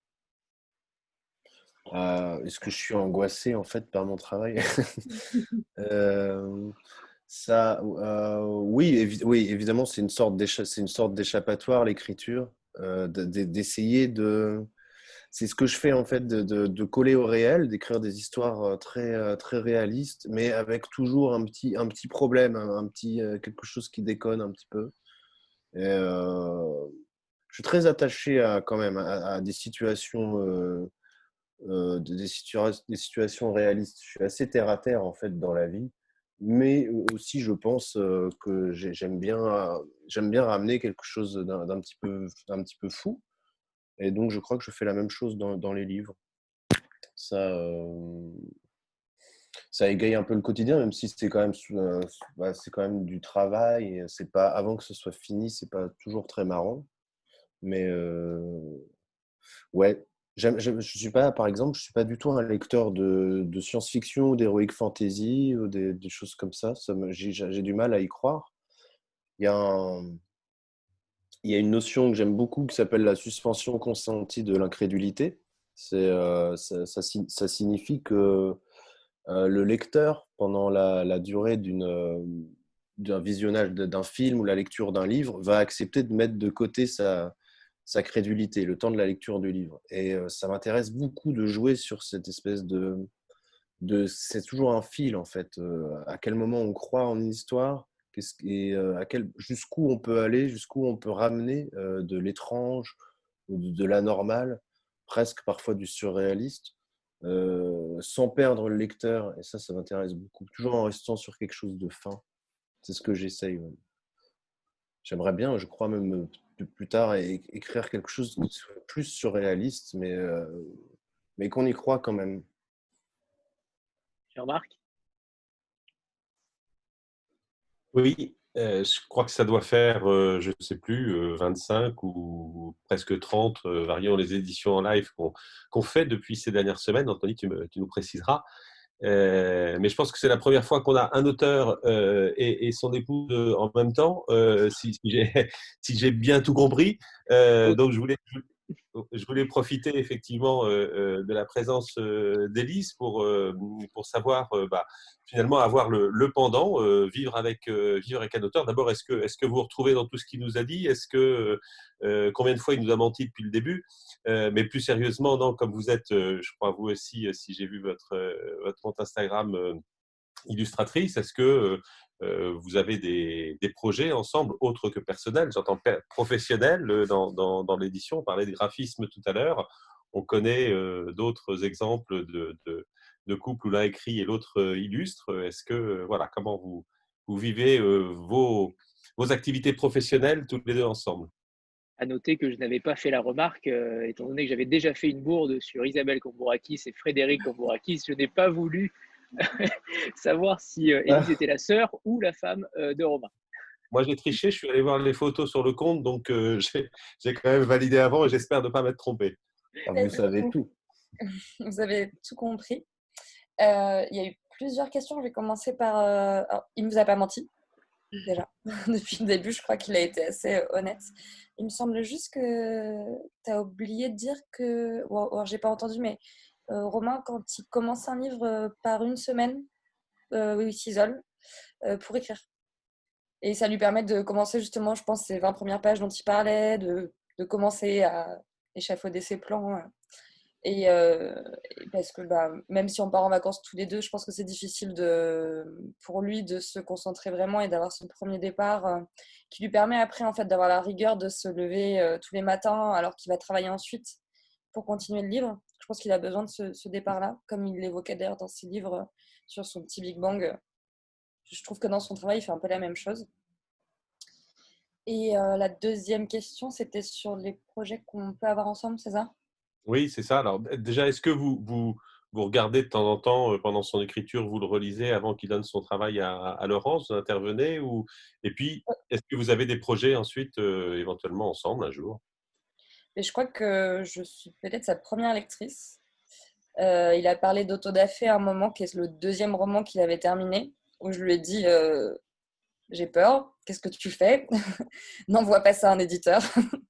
Est-ce que je suis angoissé en fait par mon travail? *laughs* *laughs* Ça, oui, oui, évidemment, c'est une sorte d'échappatoire, l'écriture, d'essayer de, c'est ce que je fais en fait, de, coller au réel, d'écrire des histoires euh, très, euh, très réalistes, mais avec toujours un petit, un petit problème, un, petit, euh, quelque chose qui déconne un petit peu. je suis très attaché à, quand même à, des situations, des, situations réalistes. Je suis assez terre à terre en fait dans la vie, mais aussi je pense que j'aime bien, j'aime bien ramener quelque chose d'un petit peu, un petit peu fou. Et donc, je crois que je fais la même chose dans, les livres. Ça, euh, ça égaye un peu le quotidien, même si c'est quand même, euh, bah, c'est quand même du travail. C'est pas avant que ce soit fini, c'est pas toujours très marrant. Mais euh, ouais, je suis pas, par exemple, je suis pas du tout un lecteur de, science-fiction ou d'heroic fantasy ou des, des, choses comme ça. ça J'ai du mal à y croire. Il y a un, il y a une notion que j'aime beaucoup qui s'appelle la suspension consentie de l'incrédulité. Euh, ça, signifie que euh, le lecteur, pendant la, durée euh, d'un visionnage d'un film ou la lecture d'un livre, va accepter de mettre de côté sa, crédulité, le temps de la lecture du livre. Et ça m'intéresse beaucoup de jouer sur cette espèce de c'est toujours un fil, en fait. à quel moment on croit en une histoire et quel, jusqu'où on peut aller, jusqu'où on peut ramener de l'étrange ou de, l'anormal, presque parfois du surréaliste, sans perdre le lecteur. Et ça, ça m'intéresse beaucoup. Toujours en restant sur quelque chose de fin. C'est ce que j'essaye. J'aimerais bien, je crois même plus tard, écrire quelque chose de plus surréaliste, mais, mais qu'on y croit quand même. Tu remarques Oui, euh, je crois que ça doit faire, euh, je ne sais plus, 25 euh, ou presque 30, variant les éditions en live qu'on fait depuis ces dernières semaines. Anthony, tu, nous préciseras. mais je pense que c'est la première fois qu'on a un auteur et, son épouse en même temps, si, *laughs* si j'ai bien tout compris. donc, je voulais, je voulais profiter effectivement de la présence d'Élise pour, pour savoir bah, finalement avoir le, le pendant, vivre, avec, vivre avec un auteur. D'abord, est-ce que, est que vous retrouvez dans tout ce qu'il nous a dit? Est-ce que combien de fois il nous a menti depuis le début? Mais plus sérieusement, non, comme vous êtes, je crois vous aussi, si j'ai vu votre, votre compte Instagram illustratrice, est-ce que vous avez des, projets ensemble autres que personnels? J'entends professionnels dans, dans, dans l'édition, on parlait des graphismes tout à l'heure. On connaît d'autres exemples de, de, de couples où l'un écrit et l'autre illustre. Est-ce que, voilà, comment vous, vous vivez vos, vos activités professionnelles toutes les deux ensemble? À noter que je n'avais pas fait la remarque, étant donné que j'avais déjà fait une bourde sur Isabelle Kombourakis et Frédéric Kombourakis, je n'ai pas voulu *laughs* savoir si euh, Élise était la sœur ou la femme euh, de Romain. Moi, j'ai triché, je suis allé voir les photos sur le compte, donc euh, *laughs* j'ai quand même validé avant et j'espère ne pas m'être trompé. Ah, vous savez tout. *laughs* Vous avez tout compris. il y a eu plusieurs questions. Je vais commencer par. il ne vous a pas menti, déjà. Depuis le début, je crois qu'il a été assez honnête. Il me semble juste que tu as oublié de dire que. Ou j'ai pas entendu, mais Romain, quand il commence un livre euh, par une semaine, euh, il s'isole pour écrire. Et ça lui permet de commencer justement, je pense, ces 20 premières pages dont il parlait, de, commencer à échafauder ses plans. Et, parce que bah, même si on part en vacances tous les deux, je pense que c'est difficile de, pour lui de se concentrer vraiment et d'avoir son premier départ qui lui permet après en fait d'avoir la rigueur de se lever tous les matins alors qu'il va travailler ensuite pour continuer le livre. Je pense qu'il a besoin de ce, départ-là, comme il l'évoquait d'ailleurs dans ses livres sur son petit Big Bang. Je trouve que dans son travail, il fait un peu la même chose. Et euh, la deuxième question, c'était sur les projets qu'on peut avoir ensemble, c'est ça? Oui, c'est ça. Alors déjà, est-ce que vous, vous, vous, regardez de temps en temps euh, pendant son écriture, vous le relisez avant qu'il donne son travail à, à Laurence, vous intervenez ou... Et puis, est-ce que vous avez des projets ensuite, euh, éventuellement ensemble un jour? Et je crois que je suis peut-être sa première lectrice. Euh, il a parlé d'Autodafé à un moment, qui est le deuxième roman qu'il avait terminé, où je lui ai dit euh, J'ai peur, qu'est-ce que tu fais? *laughs* N'envoie pas ça à un éditeur. *laughs*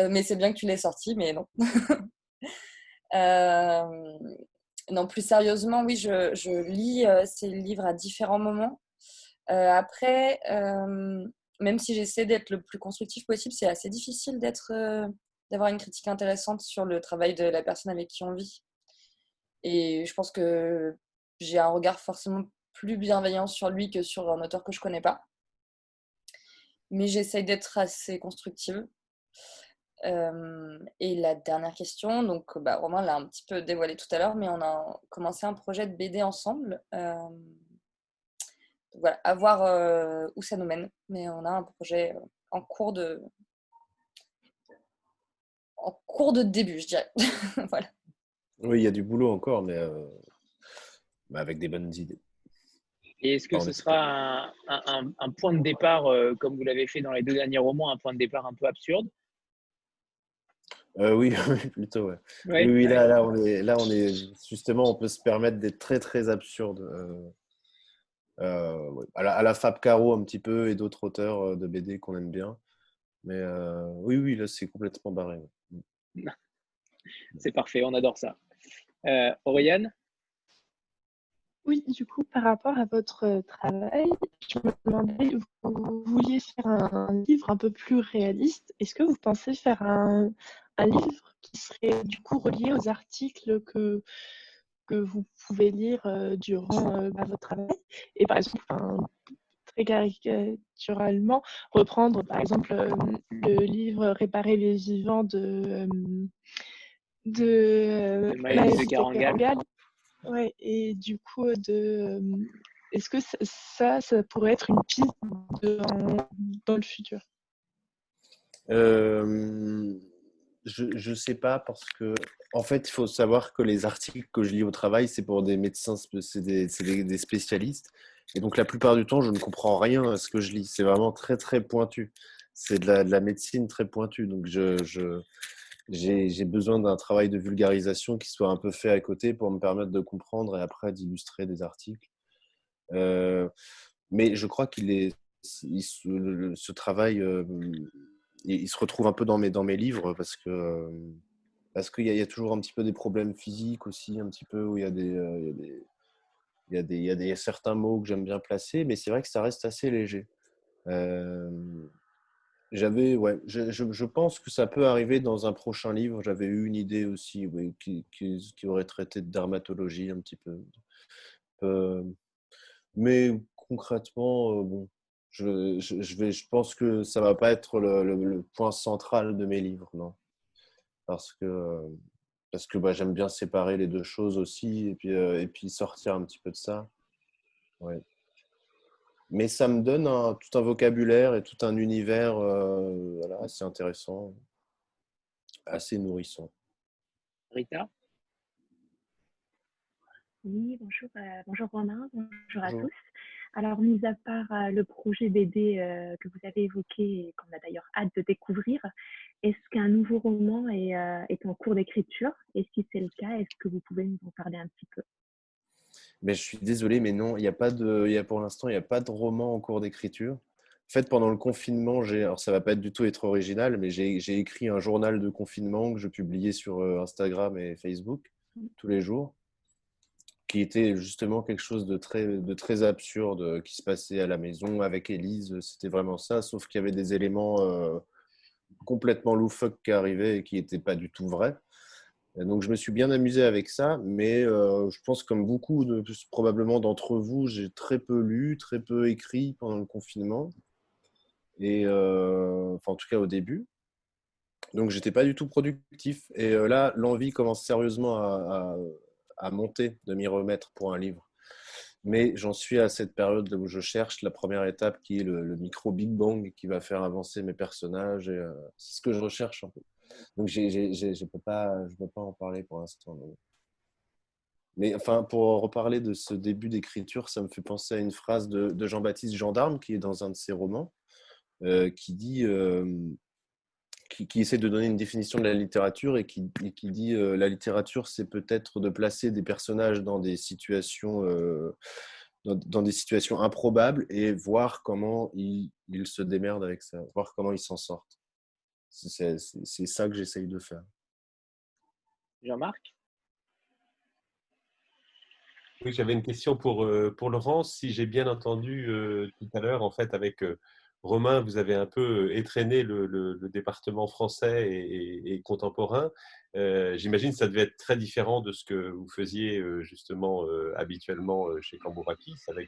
Euh, mais c'est bien que tu l'aies sorti, mais non. *laughs* non, plus sérieusement, oui, je, je lis ces livres à différents moments. après, même si j'essaie d'être le plus constructif possible, c'est assez difficile d'être, euh, d'avoir une critique intéressante sur le travail de la personne avec qui on vit. Et je pense que j'ai un regard forcément plus bienveillant sur lui que sur un auteur que je connais pas. Mais j'essaye d'être assez constructive. Euh, et la dernière question, donc bah, Romain l'a un petit peu dévoilé tout à l'heure, mais on a commencé un projet de BD ensemble. Euh, voilà, à voir euh, où ça nous mène. Mais on a un projet euh, en cours de, en cours de début, je dirais. *laughs* voilà. Oui, il y a du boulot encore, mais, euh, avec des bonnes idées. Et est-ce que ce sera un, un, point de départ, comme vous l'avez fait dans les deux derniers romans, un point de départ un peu absurde? *laughs* Oui, plutôt. Ouais. Oui, là, là, on est, là, on est justement, on peut se permettre d'être très, très absurde. Euh, à, la, Fab Caro un petit peu et d'autres auteurs euh, de BD qu'on aime bien. Mais euh, oui, oui, là, c'est complètement barré. Mm. *laughs* C'est parfait, on adore ça. Euh, Oriane? Oui, du coup, par rapport à votre travail, je me demandais, vous vouliez faire un livre un peu plus réaliste. Est-ce que vous pensez faire un, un livre qui serait du coup relié aux articles que, que vous pouvez lire euh, durant euh, bah, votre travail. Et par exemple, très caricaturalement, reprendre par exemple euh, le livre Réparer les vivants de, de, de Carangal. Ouais, et du coup, de, est-ce que ça, ça pourrait être une piste dans le futur? Je ne sais pas parce que, en fait, il faut savoir que les articles que je lis au travail, c'est pour des médecins, c'est des, des, spécialistes. Et donc, la plupart du temps, je ne comprends rien à ce que je lis. C'est vraiment très, très pointu. C'est de la, de la, médecine très pointue. Donc, je, j'ai besoin d'un travail de vulgarisation qui soit un peu fait à côté pour me permettre de comprendre et après d'illustrer des articles. Euh, mais je crois qu'il est, ce travail, euh, il, se retrouve un peu dans mes, dans mes livres parce que parce qu'il y, a toujours un petit peu des problèmes physiques aussi, un petit peu où il y a des, euh, il y a des, il y a des, il y a certains mots que j'aime bien placer, mais c'est vrai que ça reste assez léger. J'avais, ouais, je, je, pense que ça peut arriver dans un prochain livre. J'avais eu une idée aussi, oui, qui, qui, qui, aurait traité de dermatologie un petit peu. mais concrètement, euh, bon, je, je, vais, je pense que ça va pas être le, le, point central de mes livres, non, parce que parce que bah, j'aime bien séparer les deux choses aussi et puis euh, et puis sortir un petit peu de ça. Ouais mais ça me donne tout un vocabulaire et tout un univers euh, assez intéressant, assez nourrissant. Rita? Oui, bonjour, euh, bonjour Romain, bonjour, à tous. Alors, mis à part euh, le projet BD que vous avez évoqué et qu'on a d'ailleurs hâte de découvrir, est-ce qu'un nouveau roman est, est en cours d'écriture? Et si c'est le cas, est-ce que vous pouvez nous en parler un petit peu? Mais je suis désolé, mais non, il n'y a pas de, il y a pour l'instant, il n'y a pas de roman en cours d'écriture. En fait, pendant le confinement, j'ai, alors ça va pas du tout être original, mais j'ai écrit un journal de confinement que je publiais sur euh, Instagram et Facebook mmh. tous les jours, qui était justement quelque chose de très, de très absurde euh, qui se passait à la maison avec Élise. C'était vraiment ça, sauf qu'il y avait des éléments euh, complètement loufoques qui arrivaient et qui n'étaient pas du tout vrais. Donc je me suis bien amusé avec ça, mais euh, je pense comme beaucoup de, probablement d'entre vous, j'ai très peu lu, très peu écrit pendant le confinement, et euh, enfin en tout cas au début. Donc j'étais pas du tout productif. Et euh, là, l'envie commence sérieusement à, monter de m'y remettre pour un livre. Mais j'en suis à cette période où je cherche la première étape qui est le, micro Big Bang qui va faire avancer mes personnages. Et c'est ce que je recherche un peu. Donc, je ne peux, pas, peux pas en parler pour l'instant. Mais enfin, pour reparler de ce début d'écriture, ça me fait penser à une phrase de, Jean-Baptiste Gendarme, qui est dans un de ses romans, euh, qui dit, euh, qui, essaie de donner une définition de la littérature et qui, qui dit euh, la littérature, c'est peut-être de placer des personnages dans des situations, dans, des situations improbables et voir comment ils, ils se démerdent avec ça, voir comment ils s'en sortent. C'est ça que j'essaye de faire. Jean-Marc? Oui, j'avais une question pour, euh, pour Laurence. Si j'ai bien entendu euh, tout à l'heure, en fait, avec euh, Romain, vous avez un peu étraîné le, département français et, contemporain. J'imagine que ça devait être très différent de ce que vous faisiez justement habituellement chez Cambourakis, avec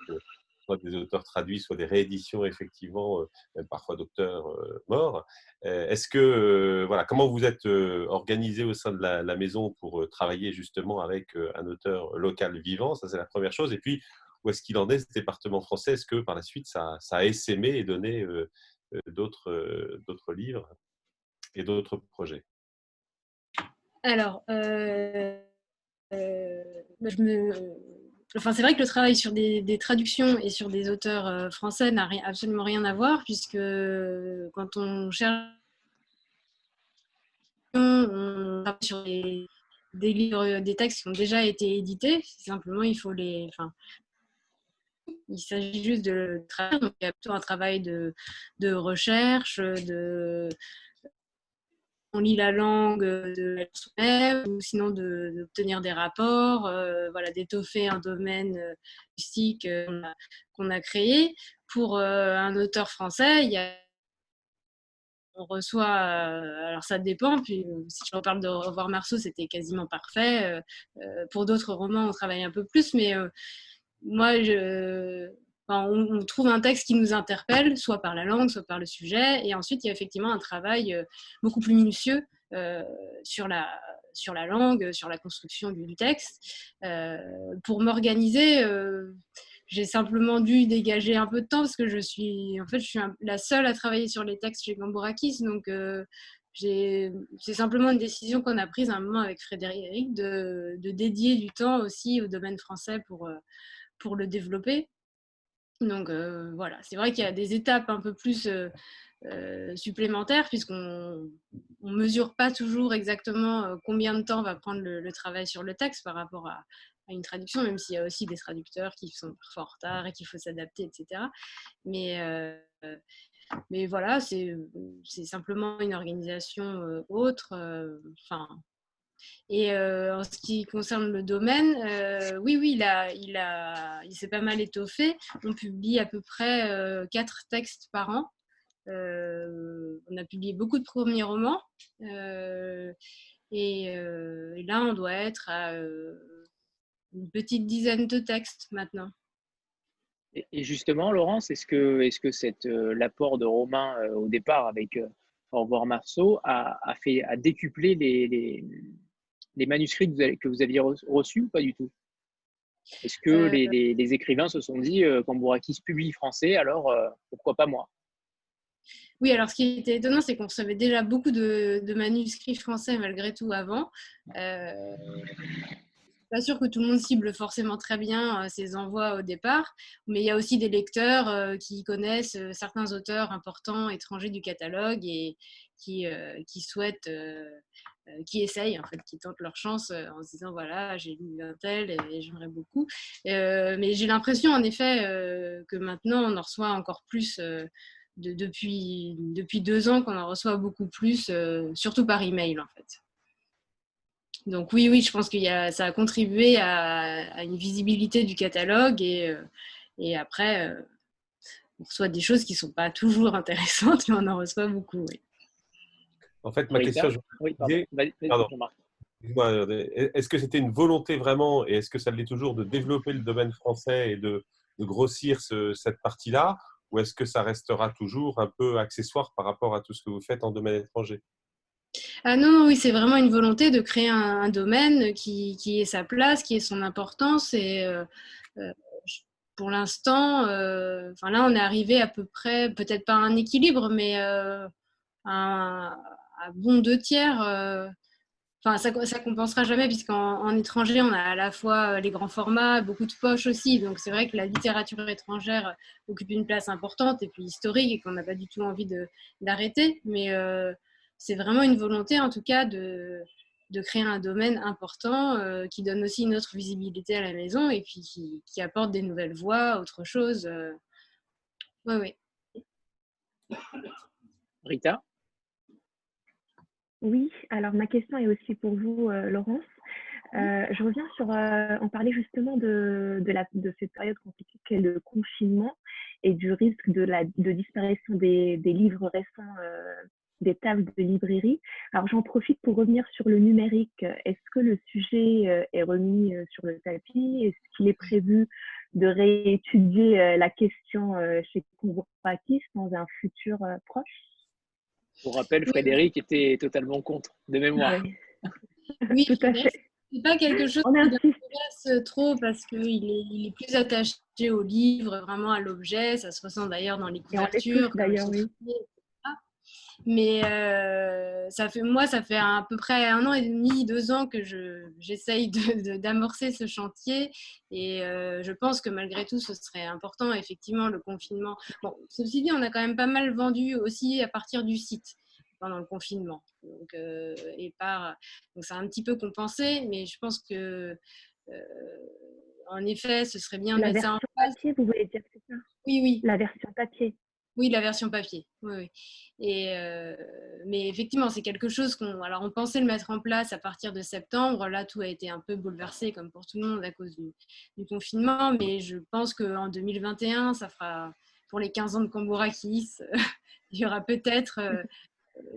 soit des auteurs traduits, soit des rééditions, effectivement, euh, même parfois d'auteurs euh, morts. Euh, est-ce que, voilà, comment vous êtes organisé au sein de la, maison pour travailler justement avec un auteur local vivant? Ça, c'est la première chose. Et puis, où est-ce qu'il en est, ce département français? Est-ce que par la suite, ça, a essaimé et donné d'autres, d'autres livres et d'autres projets? Alors, Enfin, c'est vrai que le travail sur des, traductions et sur des auteurs euh, français n'a absolument rien à voir, puisque euh, quand on cherche on sur des, textes qui ont déjà été édités. Simplement, il faut les. Il s'agit juste de travailler. Donc, il y a plutôt un travail de, recherche, on lit la langue de la ou sinon d'obtenir des rapports, euh, voilà, d'étoffer un domaine mystique euh, euh, qu'on a, créé. Pour un auteur français, il y a on reçoit, alors ça dépend, puis si je reparle de Revoir Marceau, c'était quasiment parfait. pour d'autres romans, on travaille un peu plus, mais moi, je, on, trouve un texte qui nous interpelle, soit par la langue, soit par le sujet, et ensuite il y a effectivement un travail euh, beaucoup plus minutieux euh, sur, la, sur la langue, sur la construction du, texte. Euh, pour m'organiser, j'ai simplement dû dégager un peu de temps parce que je suis, en fait, je suis la seule à travailler sur les textes chez Gambourakis, donc c'est simplement une décision qu'on a prise à un moment avec Frédéric de, de, dédier du temps aussi au domaine français pour, pour le développer. Donc voilà, c'est vrai qu'il y a des étapes un peu plus supplémentaire puisqu'on ne mesure pas toujours exactement combien de temps va prendre le, travail sur le texte par rapport à, une traduction, même s'il y a aussi des traducteurs qui sont parfois en retard et qu'il faut s'adapter, etc. Mais, mais voilà, c'est simplement une organisation autre. Enfin, et en ce qui concerne le domaine, oui, oui, il, il, a, il s'est pas mal étoffé. On publie à peu près quatre textes par an. on a publié beaucoup de premiers romans. Et, là, on doit être à une petite dizaine de textes maintenant. Et justement, Laurence, est-ce que, est -ce que l'apport de Romain au départ avec Au revoir Marceau a, fait, a décuplé les manuscrits que vous, aviez reçus ou pas du tout? Est-ce que euh, les, écrivains se sont dit, euh, quand Bourakis publie français, alors euh, pourquoi pas moi? Oui, alors ce qui était étonnant, c'est qu'on recevait déjà beaucoup de, manuscrits français malgré tout avant. Euh, pas sûr que tout le monde cible forcément très bien ces envois au départ, mais il y a aussi des lecteurs qui connaissent certains auteurs importants étrangers du catalogue et qui, qui souhaitent qui essayent, en fait, qui tentent leur chance euh, en se disant voilà, j'ai lu un tel et, j'aimerais beaucoup. Euh, mais j'ai l'impression, en effet, que maintenant, on en reçoit encore plus. depuis, depuis deux ans qu'on en reçoit beaucoup plus, surtout par email en fait. Donc oui, oui, je pense que ça a contribué à, une visibilité du catalogue et, et après, on reçoit des choses qui ne sont pas toujours *laughs* intéressantes, mais on en reçoit beaucoup. Oui. En fait, ma question, est-ce que c'était une volonté vraiment, et est-ce que ça l'est toujours, de développer le domaine français et de, grossir cette partie-là, ou est-ce que ça restera toujours un peu accessoire par rapport à tout ce que vous faites en domaine étranger? Ah non, oui, c'est vraiment une volonté de créer un, domaine qui, qui, ait sa place, qui ait son importance. Et euh, euh, pour l'instant, euh, enfin là, on est arrivé à peu près, peut-être pas à un équilibre, mais un, à bon deux tiers. Euh, enfin, ça, ça compensera jamais, puisqu'en étranger, on a à la fois euh, les grands formats, beaucoup de poches aussi. Donc, c'est vrai que la littérature étrangère occupe une place importante et puis historique et qu'on n'a pas du tout envie d'arrêter. Mais euh, c'est vraiment une volonté, en tout cas, de, de créer un domaine important qui donne aussi une autre visibilité à la maison et puis qui, apporte des nouvelles voix, autre chose. Oui, oui. Rita? Oui, alors ma question est aussi pour vous, euh, Laurence. Euh, je reviens sur, euh, on parlait justement de, de, la, de cette période compliquée qu'est le confinement et du risque de, la, de disparition des, des livres récents des tables de librairie. Alors j'en profite pour revenir sur le numérique. Est-ce que le sujet est remis sur le tapis? Est-ce qu'il est prévu de réétudier la question chez Convourpakis dans un futur proche? Pour rappel, Frédéric était totalement contre, de mémoire. *laughs* Oui, tout à fait. C'est pas quelque chose qui m'intéresse trop parce qu'il est, il est plus attaché au livre, vraiment à l'objet. Ça se ressent d'ailleurs dans les couvertures. D'ailleurs, oui. Mais euh, ça fait, moi, ça fait à peu près un an et demi, deux ans que j'essaye d'amorcer ce chantier. Et euh, je pense que malgré tout, ce serait important, effectivement, le confinement. Bon, ceci dit, on a quand même pas mal vendu aussi à partir du site pendant le confinement. Donc, euh, et par, donc ça a un petit peu compensé, mais je pense que, en effet, ce serait bien de mettre ça en place. Papier, vous voulez dire, c'est ça? Oui, oui. La version papier. Oui, la version papier. Oui, euh, mais effectivement, c'est quelque chose qu'on. Alors, on pensait le mettre en place à partir de septembre. Là, tout a été un peu bouleversé, comme pour tout le monde, à cause du, confinement. Mais je pense qu'en 2021, ça fera. Pour les 15 ans de Cambourakis, *laughs* il y aura peut-être euh,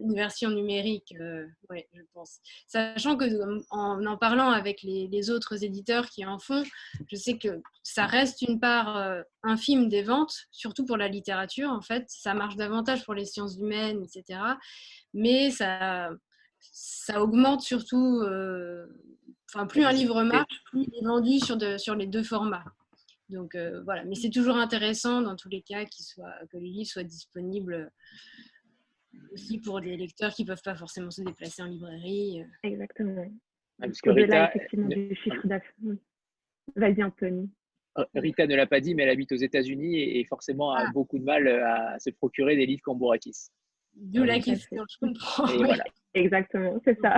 une version numérique, euh, oui, je pense. Sachant que en en parlant avec les, autres éditeurs qui en font, je sais que ça reste une part euh, infime des ventes, surtout pour la littérature en fait. Ça marche davantage pour les sciences humaines, etc. Mais ça, ça augmente surtout. Euh, enfin, plus un livre marche, plus il est vendu sur, de, sur les deux formats. Donc voilà, mais c'est toujours intéressant dans tous les cas soit, que le livre soit disponible aussi pour des lecteurs qui ne peuvent pas forcément se déplacer en librairie. Euh. Exactement. parce que Rita, effectivement, du chiffre d'affaires. Vas-y, Anthony. Rita ne l'a pas dit, mais elle habite aux États-Unis et, forcément a Ah. beaucoup de mal à se procurer des livres Cambourakis. D'où la question, je comprends. Et Oui. voilà. Exactement, c'est ça.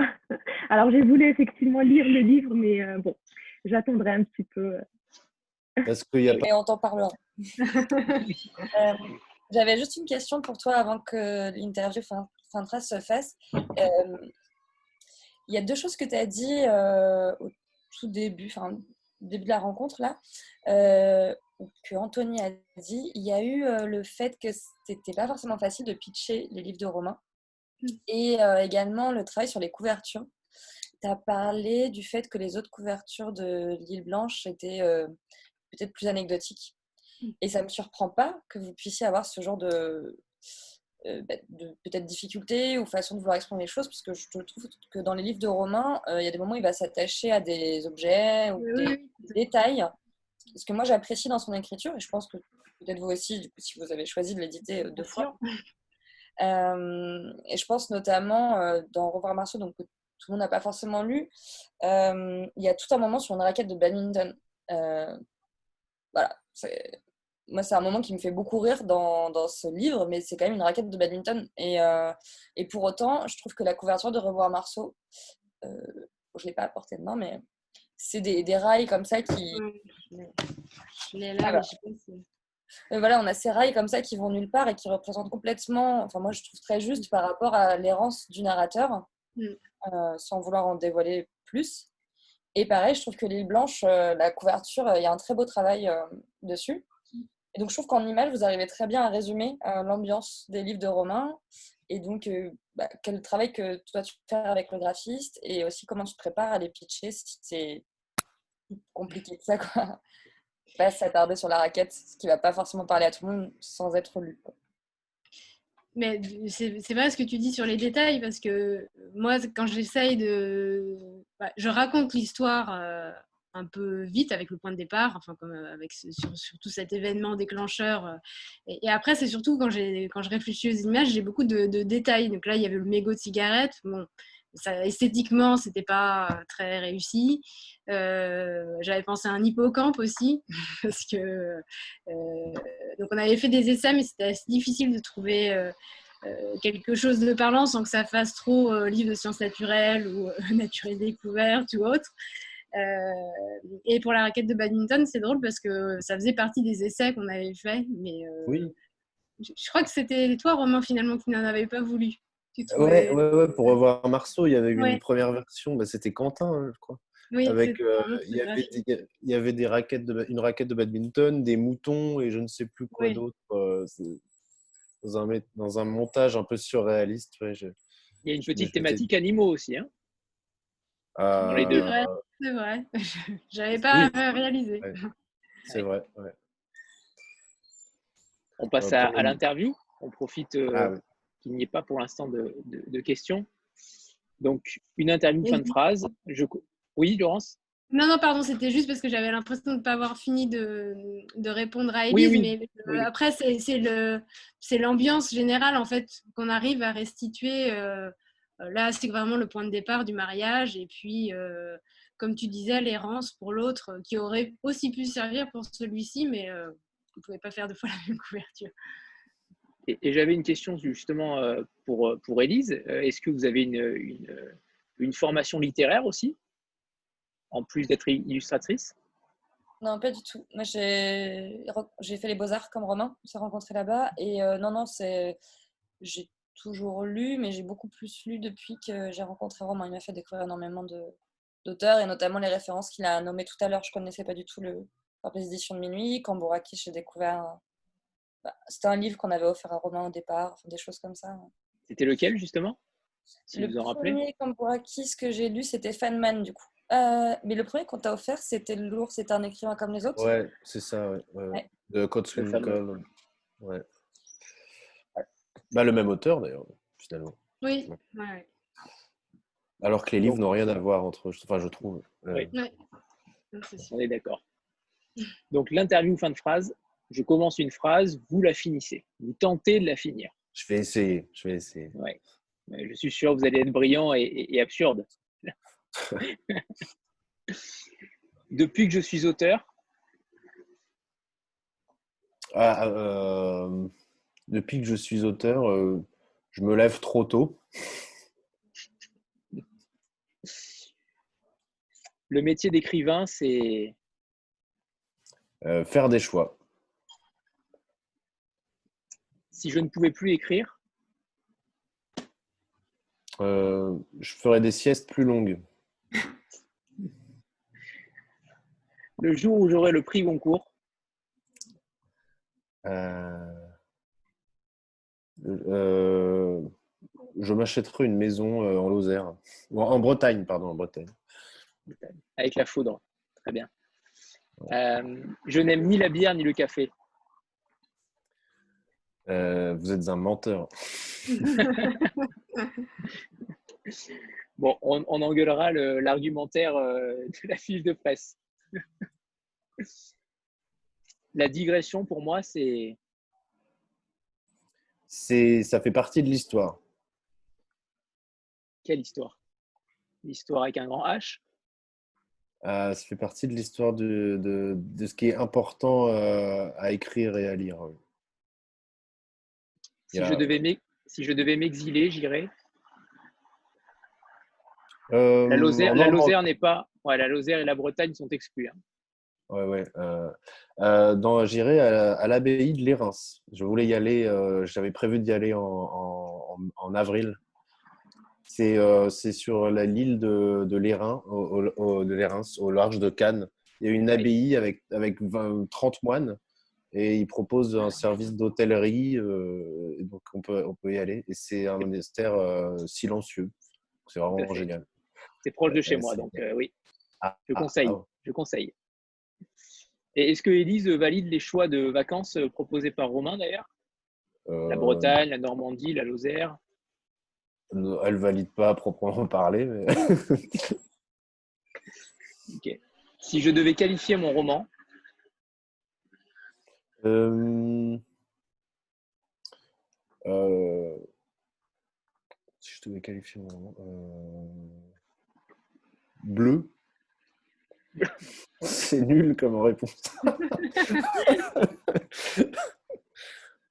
Alors j'ai voulu effectivement lire le livre, mais euh, bon, j'attendrai un petit peu. Parce qu'il y a pas. Et on t'en parlera. *laughs* Euh, J'avais juste une question pour toi avant que l'interview fin, fin phrase se fasse. Euh, Il y a deux choses que tu as dit euh, au tout début, enfin, au début de la rencontre, là, euh, que Anthony a dit. Il y a eu euh, le fait que c'était pas forcément facile de pitcher les livres de Romain et euh, également le travail sur les couvertures. Tu as parlé du fait que les autres couvertures de l'île Blanche étaient peut-être plus anecdotiques. Et ça ne me surprend pas que vous puissiez avoir ce genre de, euh, bah, de peut-être difficulté ou façon de vouloir exprimer les choses, parce que je trouve que dans les livres de Romain, euh, il y a des moments où il va s'attacher à des objets ou Oui, des, oui, des détails. Ce que moi j'apprécie dans son écriture, et je pense que peut-être vous aussi, du coup, si vous avez choisi de l'éditer euh, deux fois. Euh, et je pense notamment dans Revoir Marceau, donc que tout le monde n'a pas forcément lu, il y a tout un moment sur une raquette de badminton. Voilà, c'est- moi c'est un moment qui me fait beaucoup rire dans, dans ce livre, mais c'est quand même une raquette de badminton. Et, euh, et pour autant, je trouve que la couverture de Revoir Marceau, euh, je ne l'ai pas apporté dedans, mais c'est des, des rails comme ça qui, Je l'ai là, Voilà. mais je sais pas si- mais voilà, on a ces rails comme ça qui vont nulle part et qui représentent complètement, enfin moi je trouve très juste par rapport à l'errance du narrateur, Mm. euh, sans vouloir en dévoiler plus. Et pareil, je trouve que l'île blanche, euh, la couverture, euh, il y a un très beau travail euh, dessus. Et donc je trouve qu'en image, vous arrivez très bien à résumer euh, l'ambiance des livres de Romain. Et donc, euh, bah, quel travail que toi tu fais avec le graphiste et aussi comment tu te prépares à les pitcher si c'est compliqué que ça, quoi. *laughs* Pas s'attarder sur la raquette, ce qui va pas forcément parler à tout le monde sans être lu. Mais c'est vrai ce que tu dis sur les détails, parce que moi, quand j'essaye de. bah, je raconte l'histoire euh, un peu vite avec le point de départ, enfin, comme euh, avec surtout cet événement déclencheur. euh, et, après, c'est surtout quand, quand je réfléchis aux images, j'ai beaucoup de, détails. Donc là, il y avait le mégot de cigarette. Bon, ça, esthétiquement, c'était pas très réussi. Euh, J'avais pensé à un hippocampe aussi, *laughs* parce que euh, donc on avait fait des essais, mais c'était assez difficile de trouver euh, euh, quelque chose de parlant sans que ça fasse trop euh, livre de sciences naturelles ou euh, *laughs* nature et découverte ou autre. Euh, et pour la raquette de badminton, c'est drôle parce que ça faisait partie des essais qu'on avait fait, mais euh, Oui. je, je crois que c'était toi, Romain, finalement, qui n'en avait pas voulu. Tu Ouais, trouvais- ouais, ouais, pour revoir Marceau, il y avait eu Ouais. une première version, bah, c'était Quentin, hein, je crois. Oui, Avec, euh, il, y avait des, il y avait des raquettes de, une raquette de badminton, des moutons et je ne sais plus quoi Oui. d'autre. euh, dans, un, mé- dans un montage un peu surréaliste. ouais, je- Il y a une petite thématique animaux aussi. Hein Deux. C'est vrai, c'est vrai. *laughs* J'avais pas Oui. réalisé. Ouais. *laughs* C'est vrai. ouais. On passe Euh, à, à l'interview. On profite euh, Ah, oui. qu'il n'y ait pas pour l'instant de, de- de questions. Donc, une interview fin de phrase. Je... Oui, Laurence? Non, non, pardon, c'était juste parce que j'avais l'impression de ne pas avoir fini de, de répondre à Oui, oui, Mais euh, oui. après, c'est c'est le- c'est l'ambiance générale, en fait, qu'on arrive à restituer. euh, là, c'est vraiment le point de départ du mariage. Et puis, euh, comme tu disais, l'errance pour l'autre, euh, qui aurait aussi pu servir pour celui-ci, mais euh, on ne pouvait pas faire deux fois *laughs* la même couverture. Et, et j'avais une question justement euh, pour, euh, pour Élise. Euh, Est-ce que vous avez une, une, euh, une formation littéraire aussi, en plus d'être illustratrice? Non, pas du tout. Moi, j'ai j'ai fait les beaux-arts comme Romain. On s'est rencontrés là-bas. Et euh, non, non, c'est. J'ai toujours lu, mais j'ai beaucoup plus lu depuis que j'ai rencontré Romain. Il m'a fait découvrir énormément de- d'auteurs et notamment les références qu'il a nommées tout à l'heure. Je connaissais pas du tout le par les éditions de minuit. Kambouraki, j'ai découvert. bah, C'était un livre qu'on avait offert à Romain au départ, enfin, des choses comme ça. C'était lequel justement? Si le vous en rappelez premier Kambouraki, ce que j'ai lu, c'était Feynman du coup. Euh, mais le premier qu'on t'a offert, c'était lourd, c'était un écrivain comme les autres? Ouais, c'est ça, ouais. ouais, ouais. Ouais. De. Cole. Ouais. Bah, le même auteur d'ailleurs, finalement. Oui, ouais, ouais. Alors que les livres n'ont rien à voir entre eux, enfin, je trouve. Euh, Oui. Ouais. On est d'accord. Donc, l'interview fin de phrase. Je commence une phrase, vous la finissez. Vous tentez de la finir. Je vais essayer, je vais essayer. Ouais. Mais Je suis sûr que vous allez être brillant et, et- et absurde. *laughs* Depuis que je suis auteur, Ah, euh, depuis que je suis auteur, euh, je me lève trop tôt. Le métier d'écrivain, c'est Euh, faire des choix. si je ne pouvais plus écrire, Euh, je ferai des siestes plus longues. le jour où j'aurai le prix Goncourt, Euh, euh, je m'achèterai une maison euh, en Lozère. Ou En Bretagne, pardon, en Bretagne. avec la foudre. Très bien. Euh, je n'aime ni la bière ni le café. Euh, vous êtes un menteur. *laughs* Bon, on, on engueulera le- l'argumentaire de la fiche de presse. *laughs* La digression, pour moi, c'est C'est, ça fait partie de l'histoire. quelle histoire? L'histoire avec un grand H? Euh, ça fait partie de l'histoire de, de, de ce qui est important euh, à écrire et à lire. Si a- je devais m'ex- si je devais m'exiler, j'irais. Euh, La Lozère, Normandie- Lozère n'est pas. Ouais, la Lozère et la Bretagne sont exclus. hein. Ouais, ouais. euh, euh, dans- J'irai à, la- à l'abbaye de Lérins. Je voulais y aller, euh, j'avais prévu d'y aller en, en, en- en avril. C'est c'est sur la- l'île de, de Lérins, au, de Lérins, au large de Cannes. Il y a une abbaye avec, avec 20 30 moines et ils proposent un service d'hôtellerie. donc, on peut, on peut y aller. Et c'est un monastère silencieux. C'est vraiment génial. C'est proche de chez moi, donc oui, Ah, je ah, conseille. ah, Je conseille. Et est-ce que Élise valide les choix de vacances euh, proposés par Romain d'ailleurs? La euh, Bretagne, la Normandie, la Lozère? Elle valide pas à proprement parler, mais. *laughs* Si je devais qualifier mon roman, Euh, euh, si je devais qualifier mon roman, bleu. C'est nul comme réponse.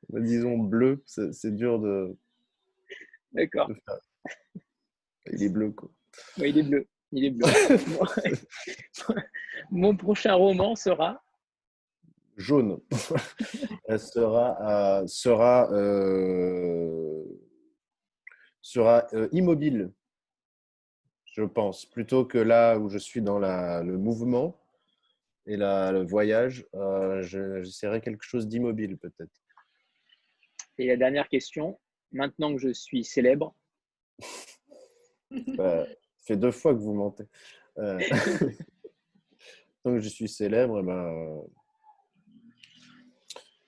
Mais *laughs* Disons bleu, c'est dur de, d'accord. de. Il est bleu, quoi. Ouais, il est bleu. Il est bleu. *laughs* mon prochain roman sera Jaune. Elle sera, euh, sera, euh, sera euh, immobile, je pense, plutôt que là où je suis dans la, le mouvement et la, le voyage, euh, je- j'essaierai quelque chose d'immobile peut-être. Et la dernière question, maintenant que je suis célèbre, *laughs* ça fait deux fois que vous mentez. Euh, *laughs* donc je suis célèbre, eh ben,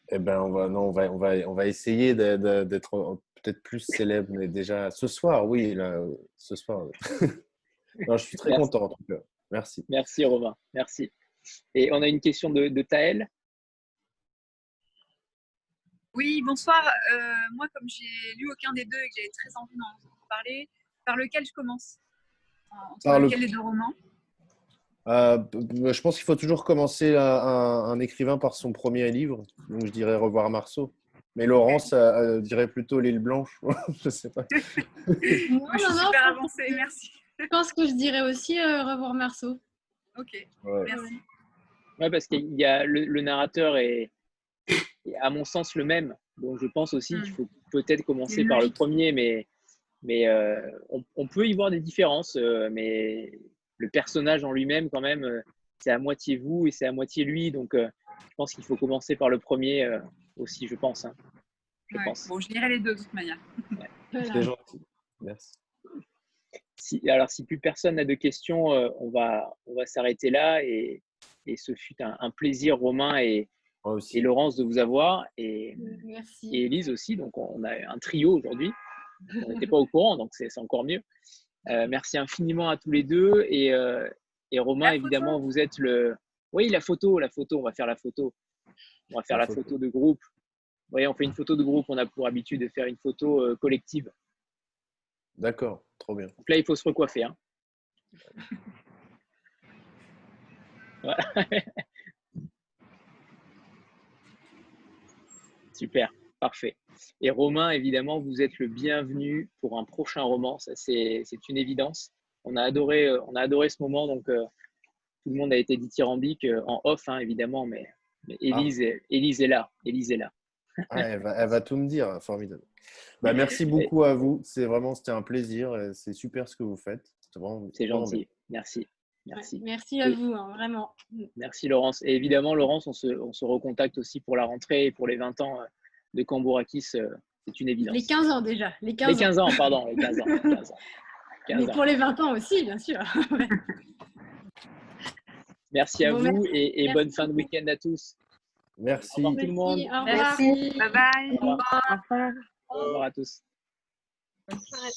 eh ben on va, non, on va, on va, on va essayer d'être peut-être plus célèbre, mais déjà ce soir, oui, là, ce soir. *laughs* non, je suis très Merci. content en tout cas. Merci. merci Romain, merci. Et on a une question de, de Taël. Oui, bonsoir. Euh, moi, comme j'ai lu aucun des deux et que j'avais très envie d'en parler, par lequel je commence? En- Entre Par le- lequel les deux romans Euh, je pense qu'il faut toujours commencer un, un- un écrivain par son premier livre. Donc je dirais Revoir Marceau. Mais Laurence euh, euh, dirait plutôt L'île blanche. *laughs* je sais pas. Non, *laughs* Moi, je suis non, super avancée, merci. Je pense que je dirais aussi euh, revoir Marceau. Ok, Ouais. merci. Ouais, parce qu'il y a le, le narrateur est, est, à mon sens le même. Donc je pense aussi qu'il faut peut-être commencer par le premier, mais, mais euh, on, on peut y voir des différences. euh, mais le personnage en lui-même, quand même, euh, c'est à moitié vous et c'est à moitié lui. Donc euh, je pense qu'il faut commencer par le premier euh, aussi, je pense. hein. Je Ouais. pense. Bon, je lirai les deux de toute manière. C'est gentil. Merci. Si, alors, si plus personne n'a de questions, euh, on va, on va s'arrêter là. Et, et ce fut un, un plaisir, Romain et, aussi. et Laurence, de vous avoir. Et, Merci. et Elise aussi. Donc, on a un trio aujourd'hui. On n'était pas au courant, donc c'est encore mieux. Euh, merci infiniment à tous les deux. Et, euh, et Romain, La photo. évidemment, vous êtes le. Oui, la photo, la photo, on va faire la photo. On va faire La la, photo. photo. de groupe. Oui, on fait une photo de groupe. On a pour habitude de faire une photo euh, collective. D'accord, trop bien. Donc là, il faut se recoiffer. hein. Voilà. *laughs* Super, parfait. Et Romain, évidemment, vous êtes le bienvenu pour un prochain roman. Ça, c'est une évidence. On a adoré, euh, on a adoré ce moment. Donc, euh, tout le monde a été dithyrambique euh, en off, hein, évidemment, mais, mais Élise, Élise est là. Élise est là. Ah, elle, va, elle, va, tout me dire, formidable. Bah, merci beaucoup à vous. C'est vraiment, c'était un plaisir. C'est super ce que vous faites. C'est gentil. Merci. Merci. merci à vous, hein, vraiment. Merci Laurence. Et évidemment, Laurence, on se, on se, recontacte aussi pour la rentrée et pour les 20 ans de Cambourakis. C'est une évidence. Les 15 ans déjà. Les 15, les 15 ans. pardon. Les 15 ans. 15 ans. *laughs* Mais pour les 20 ans aussi, bien sûr. *laughs* Merci à vous et, et bonne fin de week-end à tous. Merci. Au revoir tout le monde. Au revoir. Merci. Bye bye. Au revoir. Au revoir à tous. Bonne soirée.